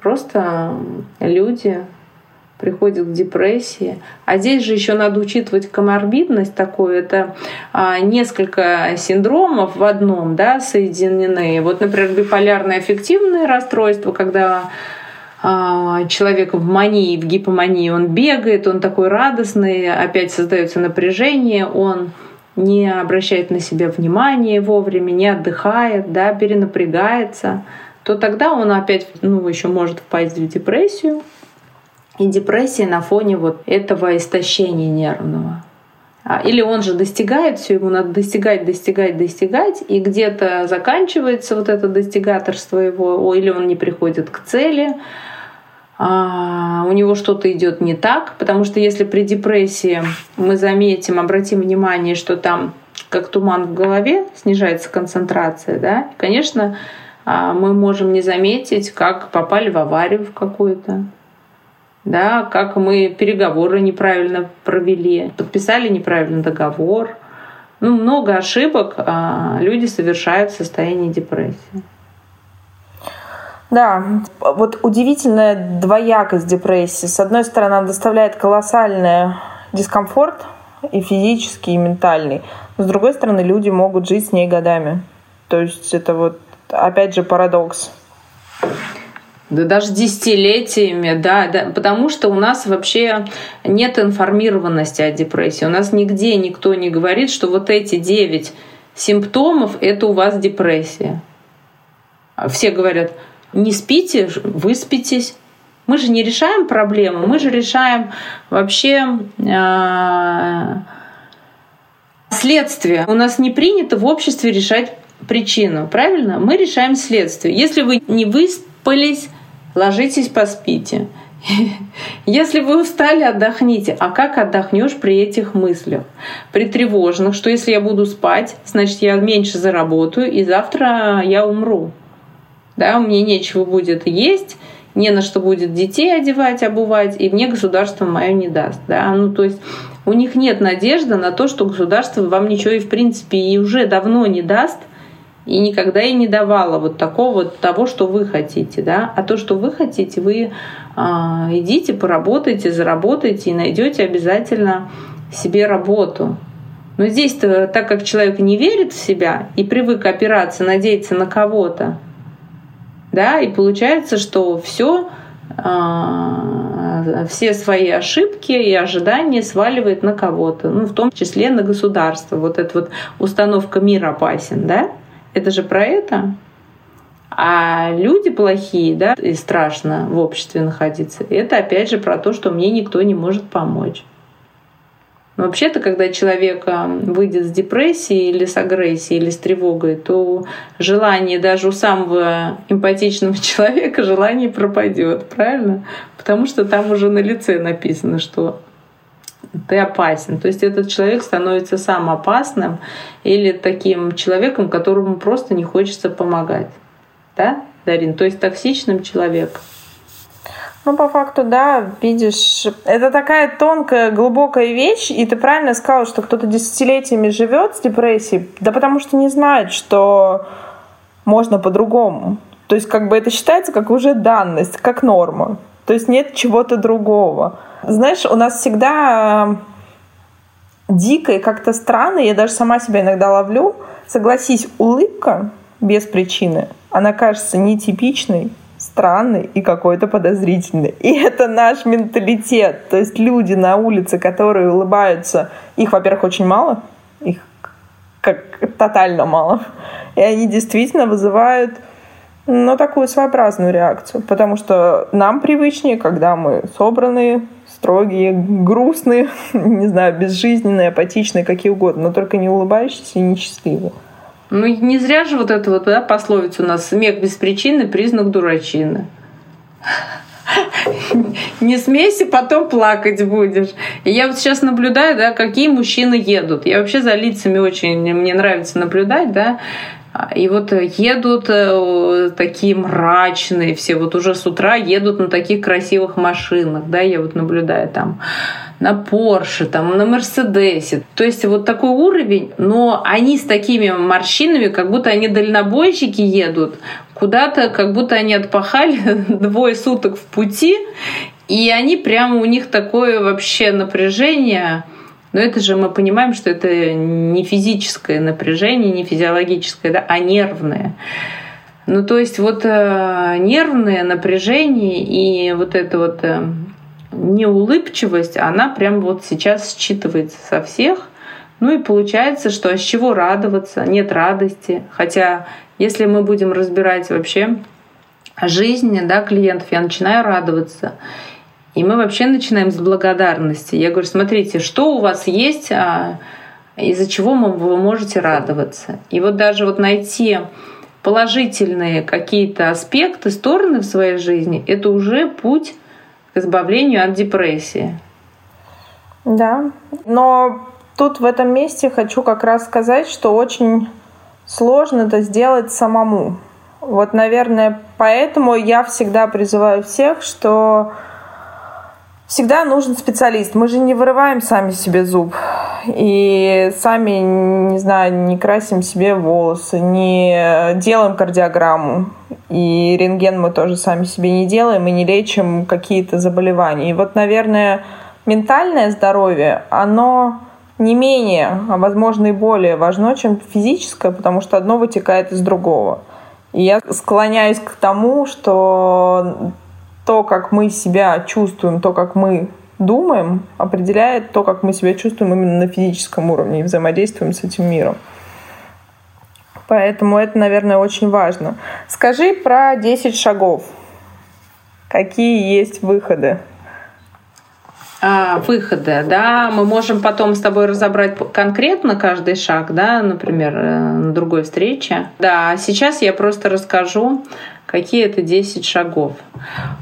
Просто люди приходит к депрессии. А здесь же еще надо учитывать коморбидность такую. Это а, несколько синдромов в одном да, соединены. Вот, например, биполярное аффективное расстройство, когда а, человек в мании, в гипомании, он бегает, он такой радостный, опять создается напряжение, он не обращает на себя внимания вовремя, не отдыхает, да, перенапрягается, то тогда он опять ну, еще может впасть в депрессию, и депрессия на фоне вот этого истощения нервного. А, или он же достигает все, ему надо достигать, достигать, достигать, и где-то заканчивается вот это достигаторство его, или он не приходит к цели, а, у него что-то идет не так, потому что если при депрессии мы заметим, обратим внимание, что там как туман в голове, снижается концентрация, да, конечно, а, мы можем не заметить, как попали в аварию в какую-то, да, как мы переговоры неправильно провели, подписали неправильно договор. Ну, много ошибок а, люди совершают в состоянии депрессии. Да, вот удивительная двоякость депрессии. С одной стороны, она доставляет колоссальный дискомфорт и физический, и ментальный. Но с другой стороны, люди могут жить с ней годами. То есть это вот, опять же, парадокс. Да даже десятилетиями, да, да, потому что у нас вообще нет информированности о депрессии. У нас нигде никто не говорит, что вот эти девять симптомов — это у вас депрессия. Все говорят, не спите, выспитесь. Мы же не решаем проблемы, мы же решаем вообще э, следствие. У нас не принято в обществе решать причину, правильно? Мы решаем следствие. Если вы не выспались, ложитесь, поспите. Если вы устали, отдохните. А как отдохнешь при этих мыслях? При тревожных, что если я буду спать, значит, я меньше заработаю, и завтра я умру. Да, мне нечего будет есть, не на что будет детей одевать, обувать, и мне государство мое не даст. Да? Ну, то есть у них нет надежды на то, что государство вам ничего и в принципе и уже давно не даст, и никогда и не давала вот такого того, что вы хотите, да, а то, что вы хотите, вы э, идите, поработайте, заработайте и найдете обязательно себе работу. Но здесь-то, так как человек не верит в себя и привык опираться, надеяться на кого-то, да, и получается, что все, э, все свои ошибки и ожидания сваливает на кого-то, ну, в том числе на государство. Вот эта вот установка «мир опасен», да, это же про это. А люди плохие, да, и страшно в обществе находиться, это опять же про то, что мне никто не может помочь. Вообще-то, когда человек а, выйдет с депрессии или с агрессией, или с тревогой, то желание даже у самого эмпатичного человека желание пропадет, правильно? Потому что там уже на лице написано, что ты опасен. То есть этот человек становится сам опасным или таким человеком, которому просто не хочется помогать. Да, Дарин? То есть токсичным человеком. Ну, по факту, да, видишь, это такая тонкая, глубокая вещь, и ты правильно сказал, что кто-то десятилетиями живет с депрессией, да потому что не знает, что можно по-другому. То есть как бы это считается как уже данность, как норма. То есть нет чего-то другого. Знаешь, у нас всегда э, дико и как-то странно, я даже сама себя иногда ловлю. Согласись, улыбка без причины, она кажется нетипичной, странной и какой-то подозрительной. И это наш менталитет. То есть люди на улице, которые улыбаются, их, во-первых, очень мало, их как тотально мало. И они действительно вызывают ну, такую своеобразную реакцию, потому что нам привычнее, когда мы собранные, строгие, грустные, не знаю, безжизненные, апатичные, какие угодно, но только не улыбающиеся и несчастливые. Ну, не зря же вот это вот да, пословица у нас «смех без причины – признак дурачины». Не смейся, потом плакать будешь. И я вот сейчас наблюдаю, да, какие мужчины едут. Я вообще за лицами очень, мне нравится наблюдать, да, и вот едут э, такие мрачные все, вот уже с утра едут на таких красивых машинах, да, я вот наблюдаю там на Порше, там, на Мерседесе. То есть вот такой уровень, но они с такими морщинами, как будто они дальнобойщики едут, куда-то, как будто они отпахали двое суток в пути, и они прямо у них такое вообще напряжение, но это же мы понимаем, что это не физическое напряжение, не физиологическое, да, а нервное. Ну, то есть вот э, нервное напряжение и вот эта вот э, неулыбчивость, она прям вот сейчас считывается со всех. Ну и получается, что с чего радоваться? Нет радости. Хотя, если мы будем разбирать вообще жизнь да, клиентов, я начинаю радоваться. И мы вообще начинаем с благодарности. Я говорю, смотрите, что у вас есть, а, из-за чего вы можете радоваться. И вот даже вот найти положительные какие-то аспекты, стороны в своей жизни, это уже путь к избавлению от депрессии. Да, но тут в этом месте хочу как раз сказать, что очень сложно это сделать самому. Вот, наверное, поэтому я всегда призываю всех, что всегда нужен специалист. Мы же не вырываем сами себе зуб. И сами, не знаю, не красим себе волосы, не делаем кардиограмму. И рентген мы тоже сами себе не делаем и не лечим какие-то заболевания. И вот, наверное, ментальное здоровье, оно не менее, а возможно и более важно, чем физическое, потому что одно вытекает из другого. И я склоняюсь к тому, что то, как мы себя чувствуем, то, как мы думаем, определяет то, как мы себя чувствуем именно на физическом уровне и взаимодействуем с этим миром. Поэтому это, наверное, очень важно. Скажи про 10 шагов. Какие есть выходы? а, выхода, да, мы можем потом с тобой разобрать конкретно каждый шаг, да, например, э, на другой встрече. Да, сейчас я просто расскажу, какие это 10 шагов.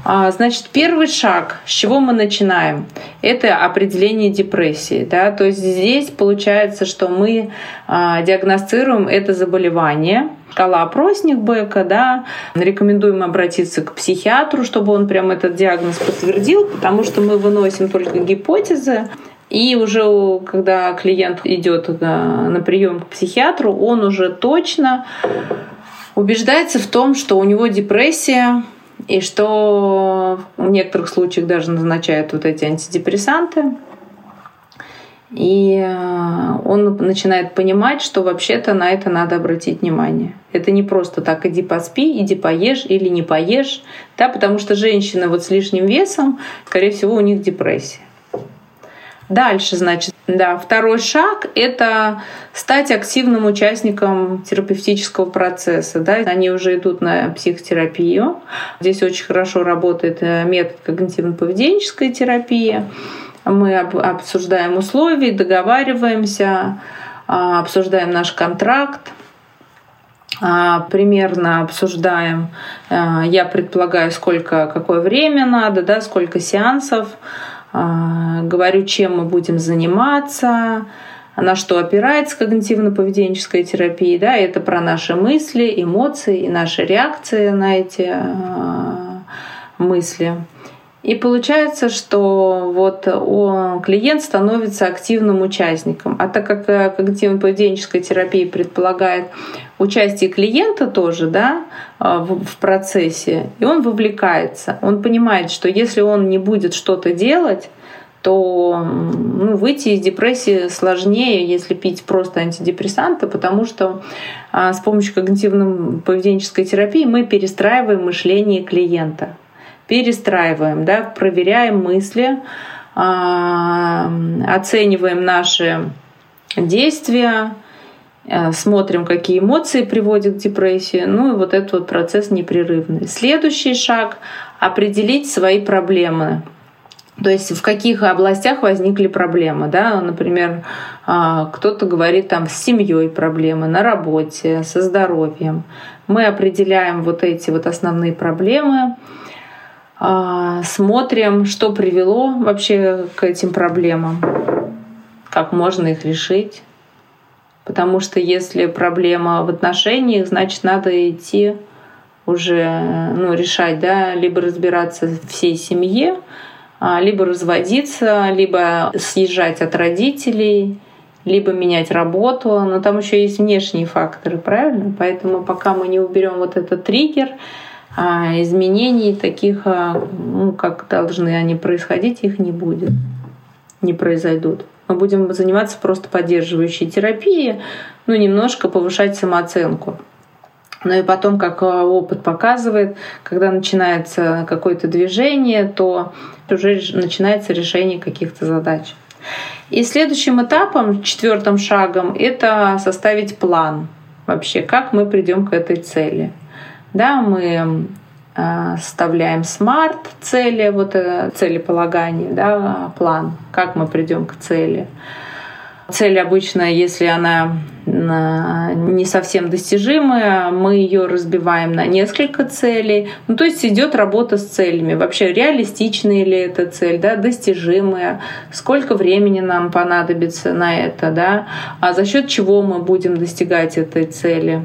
А, значит, первый шаг, с чего мы начинаем, это определение депрессии. Да? То есть здесь получается, что мы а, диагностируем это заболевание, шкала опросник Бека, да, рекомендуем обратиться к психиатру, чтобы он прям этот диагноз подтвердил, потому что мы выносим только гипотезы, и уже когда клиент идет на прием к психиатру, он уже точно убеждается в том, что у него депрессия, и что в некоторых случаях даже назначают вот эти антидепрессанты. И э, он начинает понимать, что вообще-то на это надо обратить внимание. Это не просто так иди поспи, иди поешь или не поешь, да, потому что женщины вот с лишним весом, скорее всего, у них депрессия. Дальше, значит, да, второй шаг — это стать активным участником терапевтического процесса. Да. Они уже идут на психотерапию. Здесь очень хорошо работает э, метод когнитивно-поведенческой терапии. Мы обсуждаем условия, договариваемся, а, обсуждаем наш контракт, а, примерно обсуждаем, а, я предполагаю, сколько, какое время надо, да, сколько сеансов, говорю, чем мы будем заниматься, на что опирается когнитивно-поведенческая терапия. Да, это про наши мысли, эмоции и наши реакции на эти а, мысли. И получается, что вот он, клиент становится активным участником. А так как э, когнитивно-поведенческая терапия предполагает участие клиента тоже да, э, в, в процессе, и он вовлекается, он понимает, что если он не будет что-то делать, то ну, выйти из депрессии сложнее, если пить просто антидепрессанты, потому что а, с помощью когнитивно-поведенческой терапии мы перестраиваем мышление клиента перестраиваем, да, проверяем мысли, а, оцениваем наши действия, э, смотрим, какие эмоции приводят к депрессии. Ну и вот этот вот процесс непрерывный. Следующий шаг — определить свои проблемы. То есть в каких областях возникли проблемы, да, например, а, кто-то говорит там с семьей проблемы, на работе, со здоровьем. Мы определяем вот эти вот основные проблемы, смотрим, что привело вообще к этим проблемам, как можно их решить. Потому что если проблема в отношениях, значит, надо идти уже ну, решать, да, либо разбираться всей семье, а, либо разводиться, либо съезжать от родителей, либо менять работу. Но там еще есть внешние факторы, правильно? Поэтому пока мы не уберем вот этот триггер, а изменений таких, а, ну, как должны они происходить, их не будет, не произойдут. Мы будем заниматься просто поддерживающей терапией, ну, немножко повышать самооценку. Но и потом, как а, опыт показывает, когда начинается какое-то движение, то уже начинается решение каких-то задач. И следующим этапом, четвертым шагом, это составить план вообще, как мы придем к этой цели. Да, мы э, составляем смарт цели, вот э, целеполагание, да, план, как мы придем к цели. Цель обычно, если она э, не совсем достижимая, мы ее разбиваем на несколько целей. Ну, то есть идет работа с целями. Вообще, реалистичная ли эта цель, да, достижимая, сколько времени нам понадобится на это, да, а за счет чего мы будем достигать этой цели.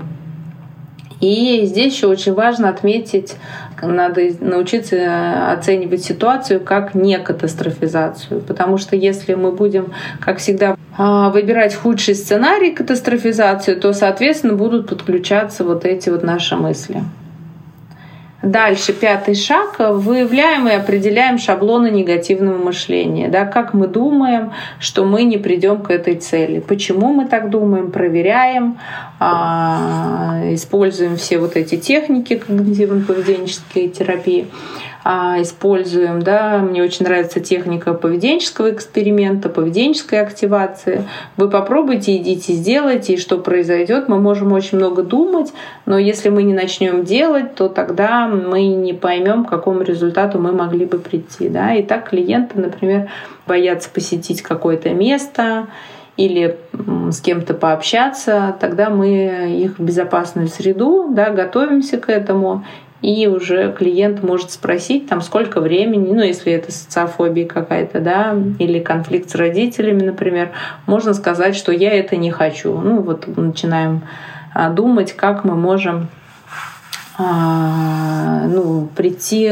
И здесь еще очень важно отметить, надо научиться оценивать ситуацию как не катастрофизацию. Потому что если мы будем, как всегда, а, выбирать худший сценарий катастрофизации, то, соответственно, будут подключаться вот эти вот наши мысли. Дальше, пятый шаг. Выявляем и определяем шаблоны негативного мышления. Да, как мы думаем, что мы не придем к этой цели. Почему мы так думаем, проверяем, а, используем все вот эти техники когнитивно-поведенческой терапии. А, используем. Да? Мне очень нравится техника поведенческого эксперимента, поведенческой активации. Вы попробуйте, идите, сделайте, и что произойдет. Мы можем очень много думать, но если мы не начнем делать, то тогда мы не поймем, к какому результату мы могли бы прийти. Да? И так клиенты, например, боятся посетить какое-то место, или с кем-то пообщаться, тогда мы их в безопасную среду, да, готовимся к этому, и уже клиент может спросить, там, сколько времени, ну, если это социофобия какая-то, да, или конфликт с родителями, например, можно сказать, что я это не хочу. Ну, вот начинаем а, думать, как мы можем а, ну, прийти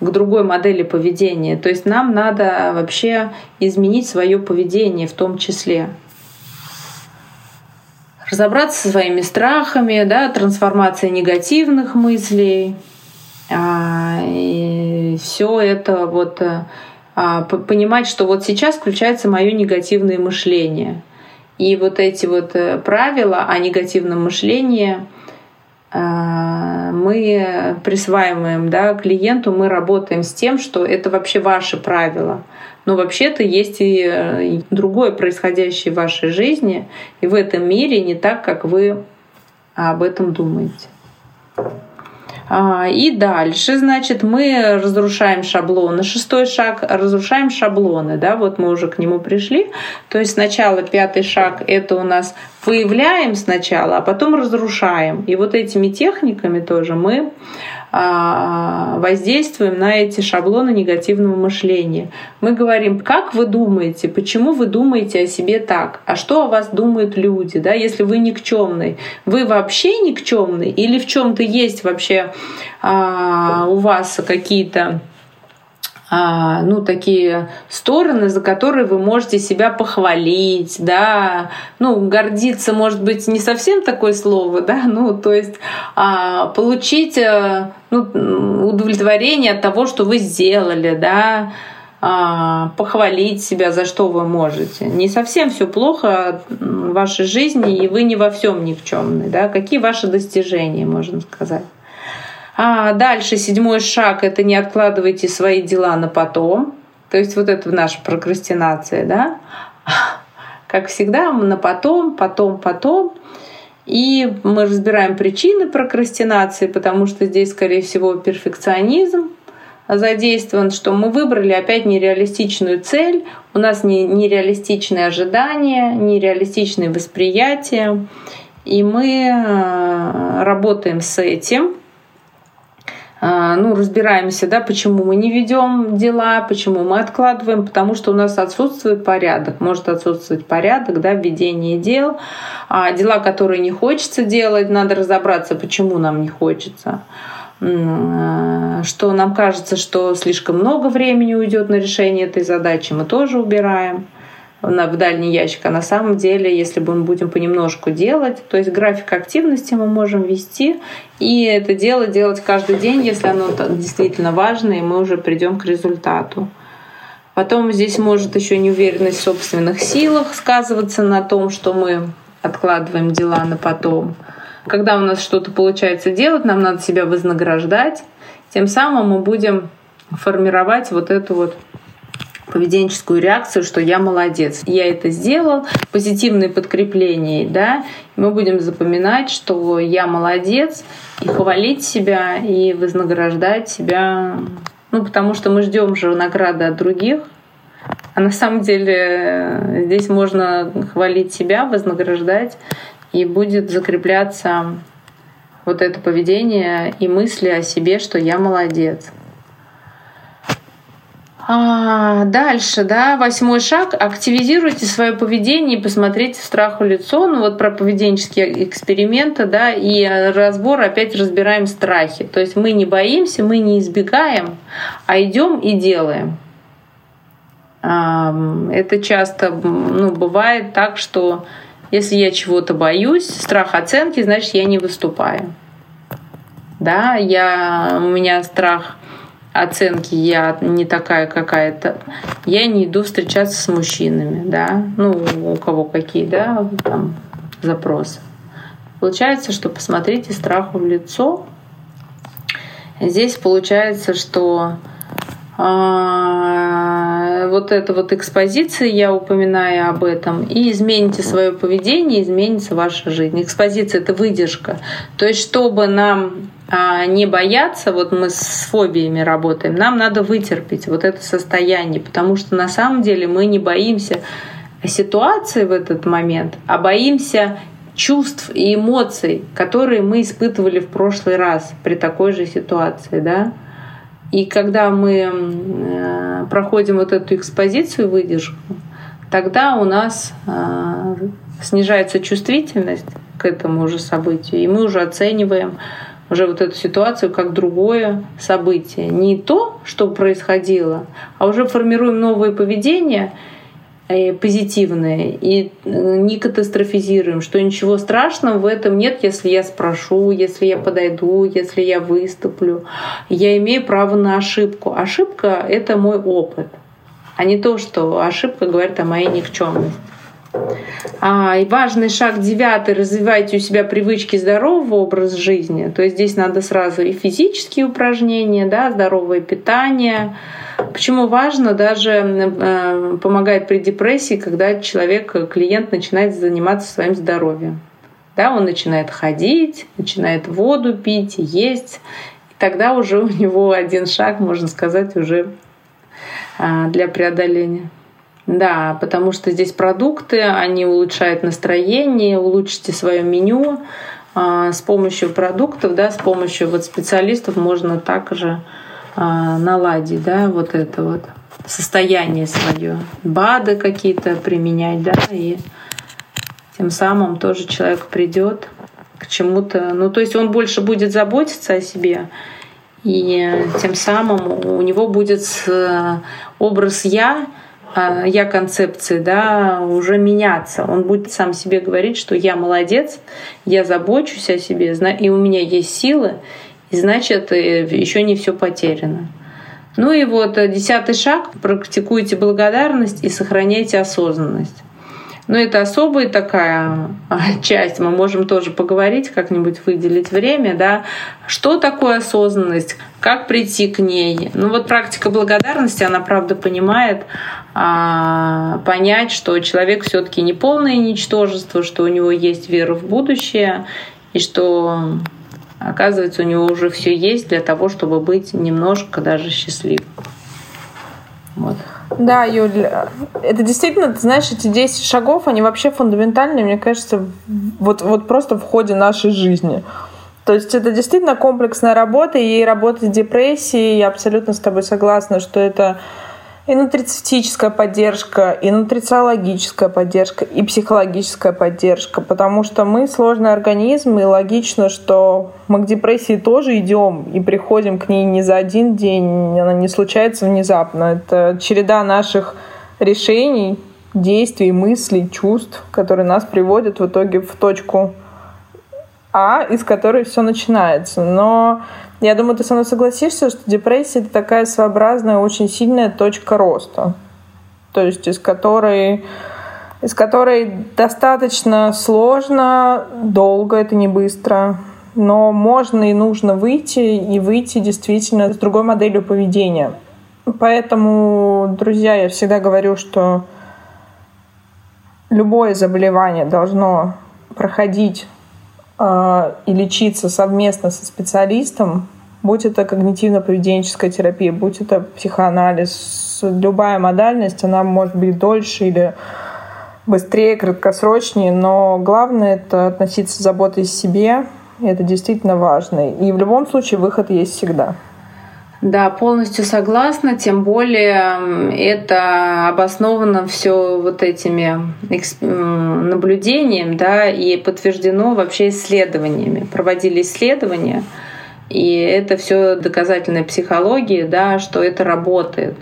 к другой модели поведения. То есть нам надо вообще изменить свое поведение в том числе. Разобраться со своими страхами, да, трансформация негативных мыслей. А, и все это вот а, понимать, что вот сейчас включается мое негативное мышление. И вот эти вот э, правила о негативном мышлении – а, мы присваиваем да, клиенту, мы работаем с тем, что это вообще ваши правила. Но вообще-то есть и другое происходящее в вашей жизни, и в этом мире не так, как вы об этом думаете. А, и дальше, значит, мы разрушаем шаблоны. Шестой шаг — разрушаем шаблоны. Да, вот мы уже к нему пришли. То есть сначала пятый шаг — это у нас выявляем сначала, а потом разрушаем. И вот этими техниками тоже мы воздействуем на эти шаблоны негативного мышления. Мы говорим, как вы думаете, почему вы думаете о себе так, а что о вас думают люди, да, если вы никчемный, вы вообще никчемный? Или в чем-то есть вообще а, у вас какие-то а, ну, такие стороны, за которые вы можете себя похвалить, да, ну, гордиться, может быть, не совсем такое слово, да, ну, то есть а, получить э, ну, удовлетворение от того, что вы сделали, да, а, похвалить себя, за что вы можете. Не совсем все плохо в вашей жизни, и вы не во всем никчемный, да, какие ваши достижения, можно сказать. А дальше седьмой шаг — это не откладывайте свои дела на потом. То есть вот это наша прокрастинация, да? Как всегда, на потом, потом, потом. И мы разбираем причины прокрастинации, потому что здесь, скорее всего, перфекционизм задействован, что мы выбрали опять нереалистичную цель, у нас нереалистичные ожидания, нереалистичные восприятия, и мы э, работаем с этим, ну, разбираемся, да, почему мы не ведем дела, почему мы откладываем, потому что у нас отсутствует порядок. Может отсутствовать порядок, да, введение дел. А дела, которые не хочется делать, надо разобраться, почему нам не хочется а, что нам кажется, что слишком много времени уйдет на решение этой задачи, мы тоже убираем в дальний ящик. А на самом деле, если мы будем понемножку делать, то есть график активности мы можем вести, и это дело делать каждый день, если оно действительно важно, и мы уже придем к результату. Потом здесь может еще неуверенность в собственных силах сказываться на том, что мы откладываем дела на потом. Когда у нас что-то получается делать, нам надо себя вознаграждать. Тем самым мы будем формировать вот эту вот поведенческую реакцию, что я молодец, я это сделал, позитивное подкрепление, да, мы будем запоминать, что я молодец, и хвалить себя, и вознаграждать себя, ну, потому что мы ждем же награды от других, а на самом деле э, здесь можно хвалить себя, вознаграждать, и будет закрепляться вот это поведение и мысли о себе, что я молодец. А, дальше, да, восьмой шаг. Активизируйте свое поведение и посмотрите страху лицо. Ну вот про поведенческие эксперименты, да, и разбор опять разбираем страхи. То есть мы не боимся, мы не избегаем, а идем и делаем. Это часто ну, бывает так, что если я чего-то боюсь, страх оценки, значит, я не выступаю. Да, я, у меня страх оценки я не такая какая-то, я не иду встречаться с мужчинами, да, ну, у кого какие, да, там, запросы. Получается, что посмотрите страху в лицо здесь получается, что а, вот эта вот экспозиция, я упоминаю об этом, и измените свое поведение, изменится ваша жизнь. Экспозиция — это выдержка. То есть, чтобы нам не бояться, вот мы с фобиями работаем, нам надо вытерпеть вот это состояние, потому что на самом деле мы не боимся ситуации в этот момент, а боимся чувств и эмоций, которые мы испытывали в прошлый раз при такой же ситуации, да. И когда мы э, проходим вот эту экспозицию, выдержку, тогда у нас э, снижается чувствительность к этому уже событию, и мы уже оцениваем уже вот эту ситуацию как другое событие. Не то, что происходило, а уже формируем новое поведение — Э, позитивные и э, не катастрофизируем, что ничего страшного в этом нет, если я спрошу, если я подойду, если я выступлю. Я имею право на ошибку. Ошибка — это мой опыт, а не то, что ошибка говорит о моей никчемности. А, и важный шаг девятый — развивайте у себя привычки здорового образа жизни. То есть здесь надо сразу и физические упражнения, да, здоровое питание, Почему важно даже э, помогает при депрессии, когда человек, клиент начинает заниматься своим здоровьем. Да, он начинает ходить, начинает воду пить, есть. И тогда уже у него один шаг, можно сказать, уже э, для преодоления. Да, потому что здесь продукты, они улучшают настроение, улучшите свое меню. Э, с помощью продуктов, да, с помощью вот специалистов можно также а, наладить, да, вот это вот состояние свое. БАДы какие-то применять, да, и тем самым тоже человек придет к чему-то. Ну, то есть он больше будет заботиться о себе, и тем самым у него будет образ я, а, я концепции, да, уже меняться. Он будет сам себе говорить, что я молодец, я забочусь о себе, и у меня есть силы, и значит, э, еще не все потеряно. Ну и вот э, десятый шаг. Практикуйте благодарность и сохраняйте осознанность. Но это особая такая а, часть, мы можем тоже поговорить, как-нибудь выделить время, да, что такое осознанность, как прийти к ней. Ну вот практика благодарности, она правда понимает, а, понять, что человек все-таки не полное ничтожество, что у него есть вера в будущее, и что Оказывается, у него уже все есть для того, чтобы быть немножко даже счастливым. Вот. Да, Юль, это действительно, ты знаешь, эти 10 шагов, они вообще фундаментальные, мне кажется, вот, вот просто в ходе нашей жизни. То есть это действительно комплексная работа, и работа с депрессией, я абсолютно с тобой согласна, что это и нутрицептическая поддержка, и нутрициологическая поддержка, и психологическая поддержка, потому что мы сложный организм, и логично, что мы к депрессии тоже идем и приходим к ней не за один день, она не случается внезапно. Это череда наших решений, действий, мыслей, чувств, которые нас приводят в итоге в точку А, из которой все начинается. Но я думаю, ты со мной согласишься, что депрессия — это такая своеобразная, очень сильная точка роста. То есть из которой из которой достаточно сложно, долго, это не быстро, но можно и нужно выйти, и выйти действительно с другой моделью поведения. Поэтому, друзья, я всегда говорю, что любое заболевание должно проходить и лечиться совместно со специалистом, будь это когнитивно-поведенческая терапия, будь это психоанализ, любая модальность, она может быть дольше или быстрее, краткосрочнее, но главное это относиться с заботой к себе, и это действительно важно. И в любом случае выход есть всегда. Да, полностью согласна, тем более это обосновано все вот этими наблюдениями, да, и подтверждено вообще исследованиями. Проводили исследования, и это все доказательная психология, да, что это работает.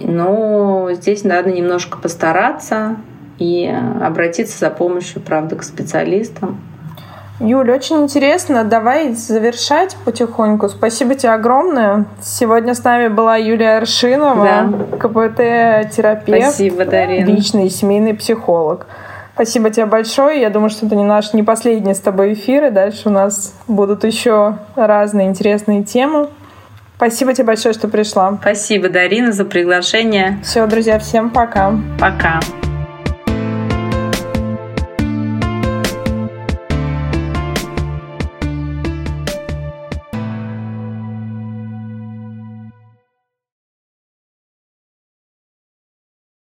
Но здесь надо немножко постараться и обратиться за помощью, правда, к специалистам. Юля, очень интересно. Давай завершать потихоньку. Спасибо тебе огромное. Сегодня с нами была Юлия Аршинова, да. КПТ-терапевт, Спасибо, Дарина. личный семейный психолог. Спасибо тебе большое. Я думаю, что это не наш не последний с тобой эфир, и дальше у нас будут еще разные интересные темы. Спасибо тебе большое, что пришла. Спасибо, Дарина, за приглашение. Все, друзья, всем пока. Пока.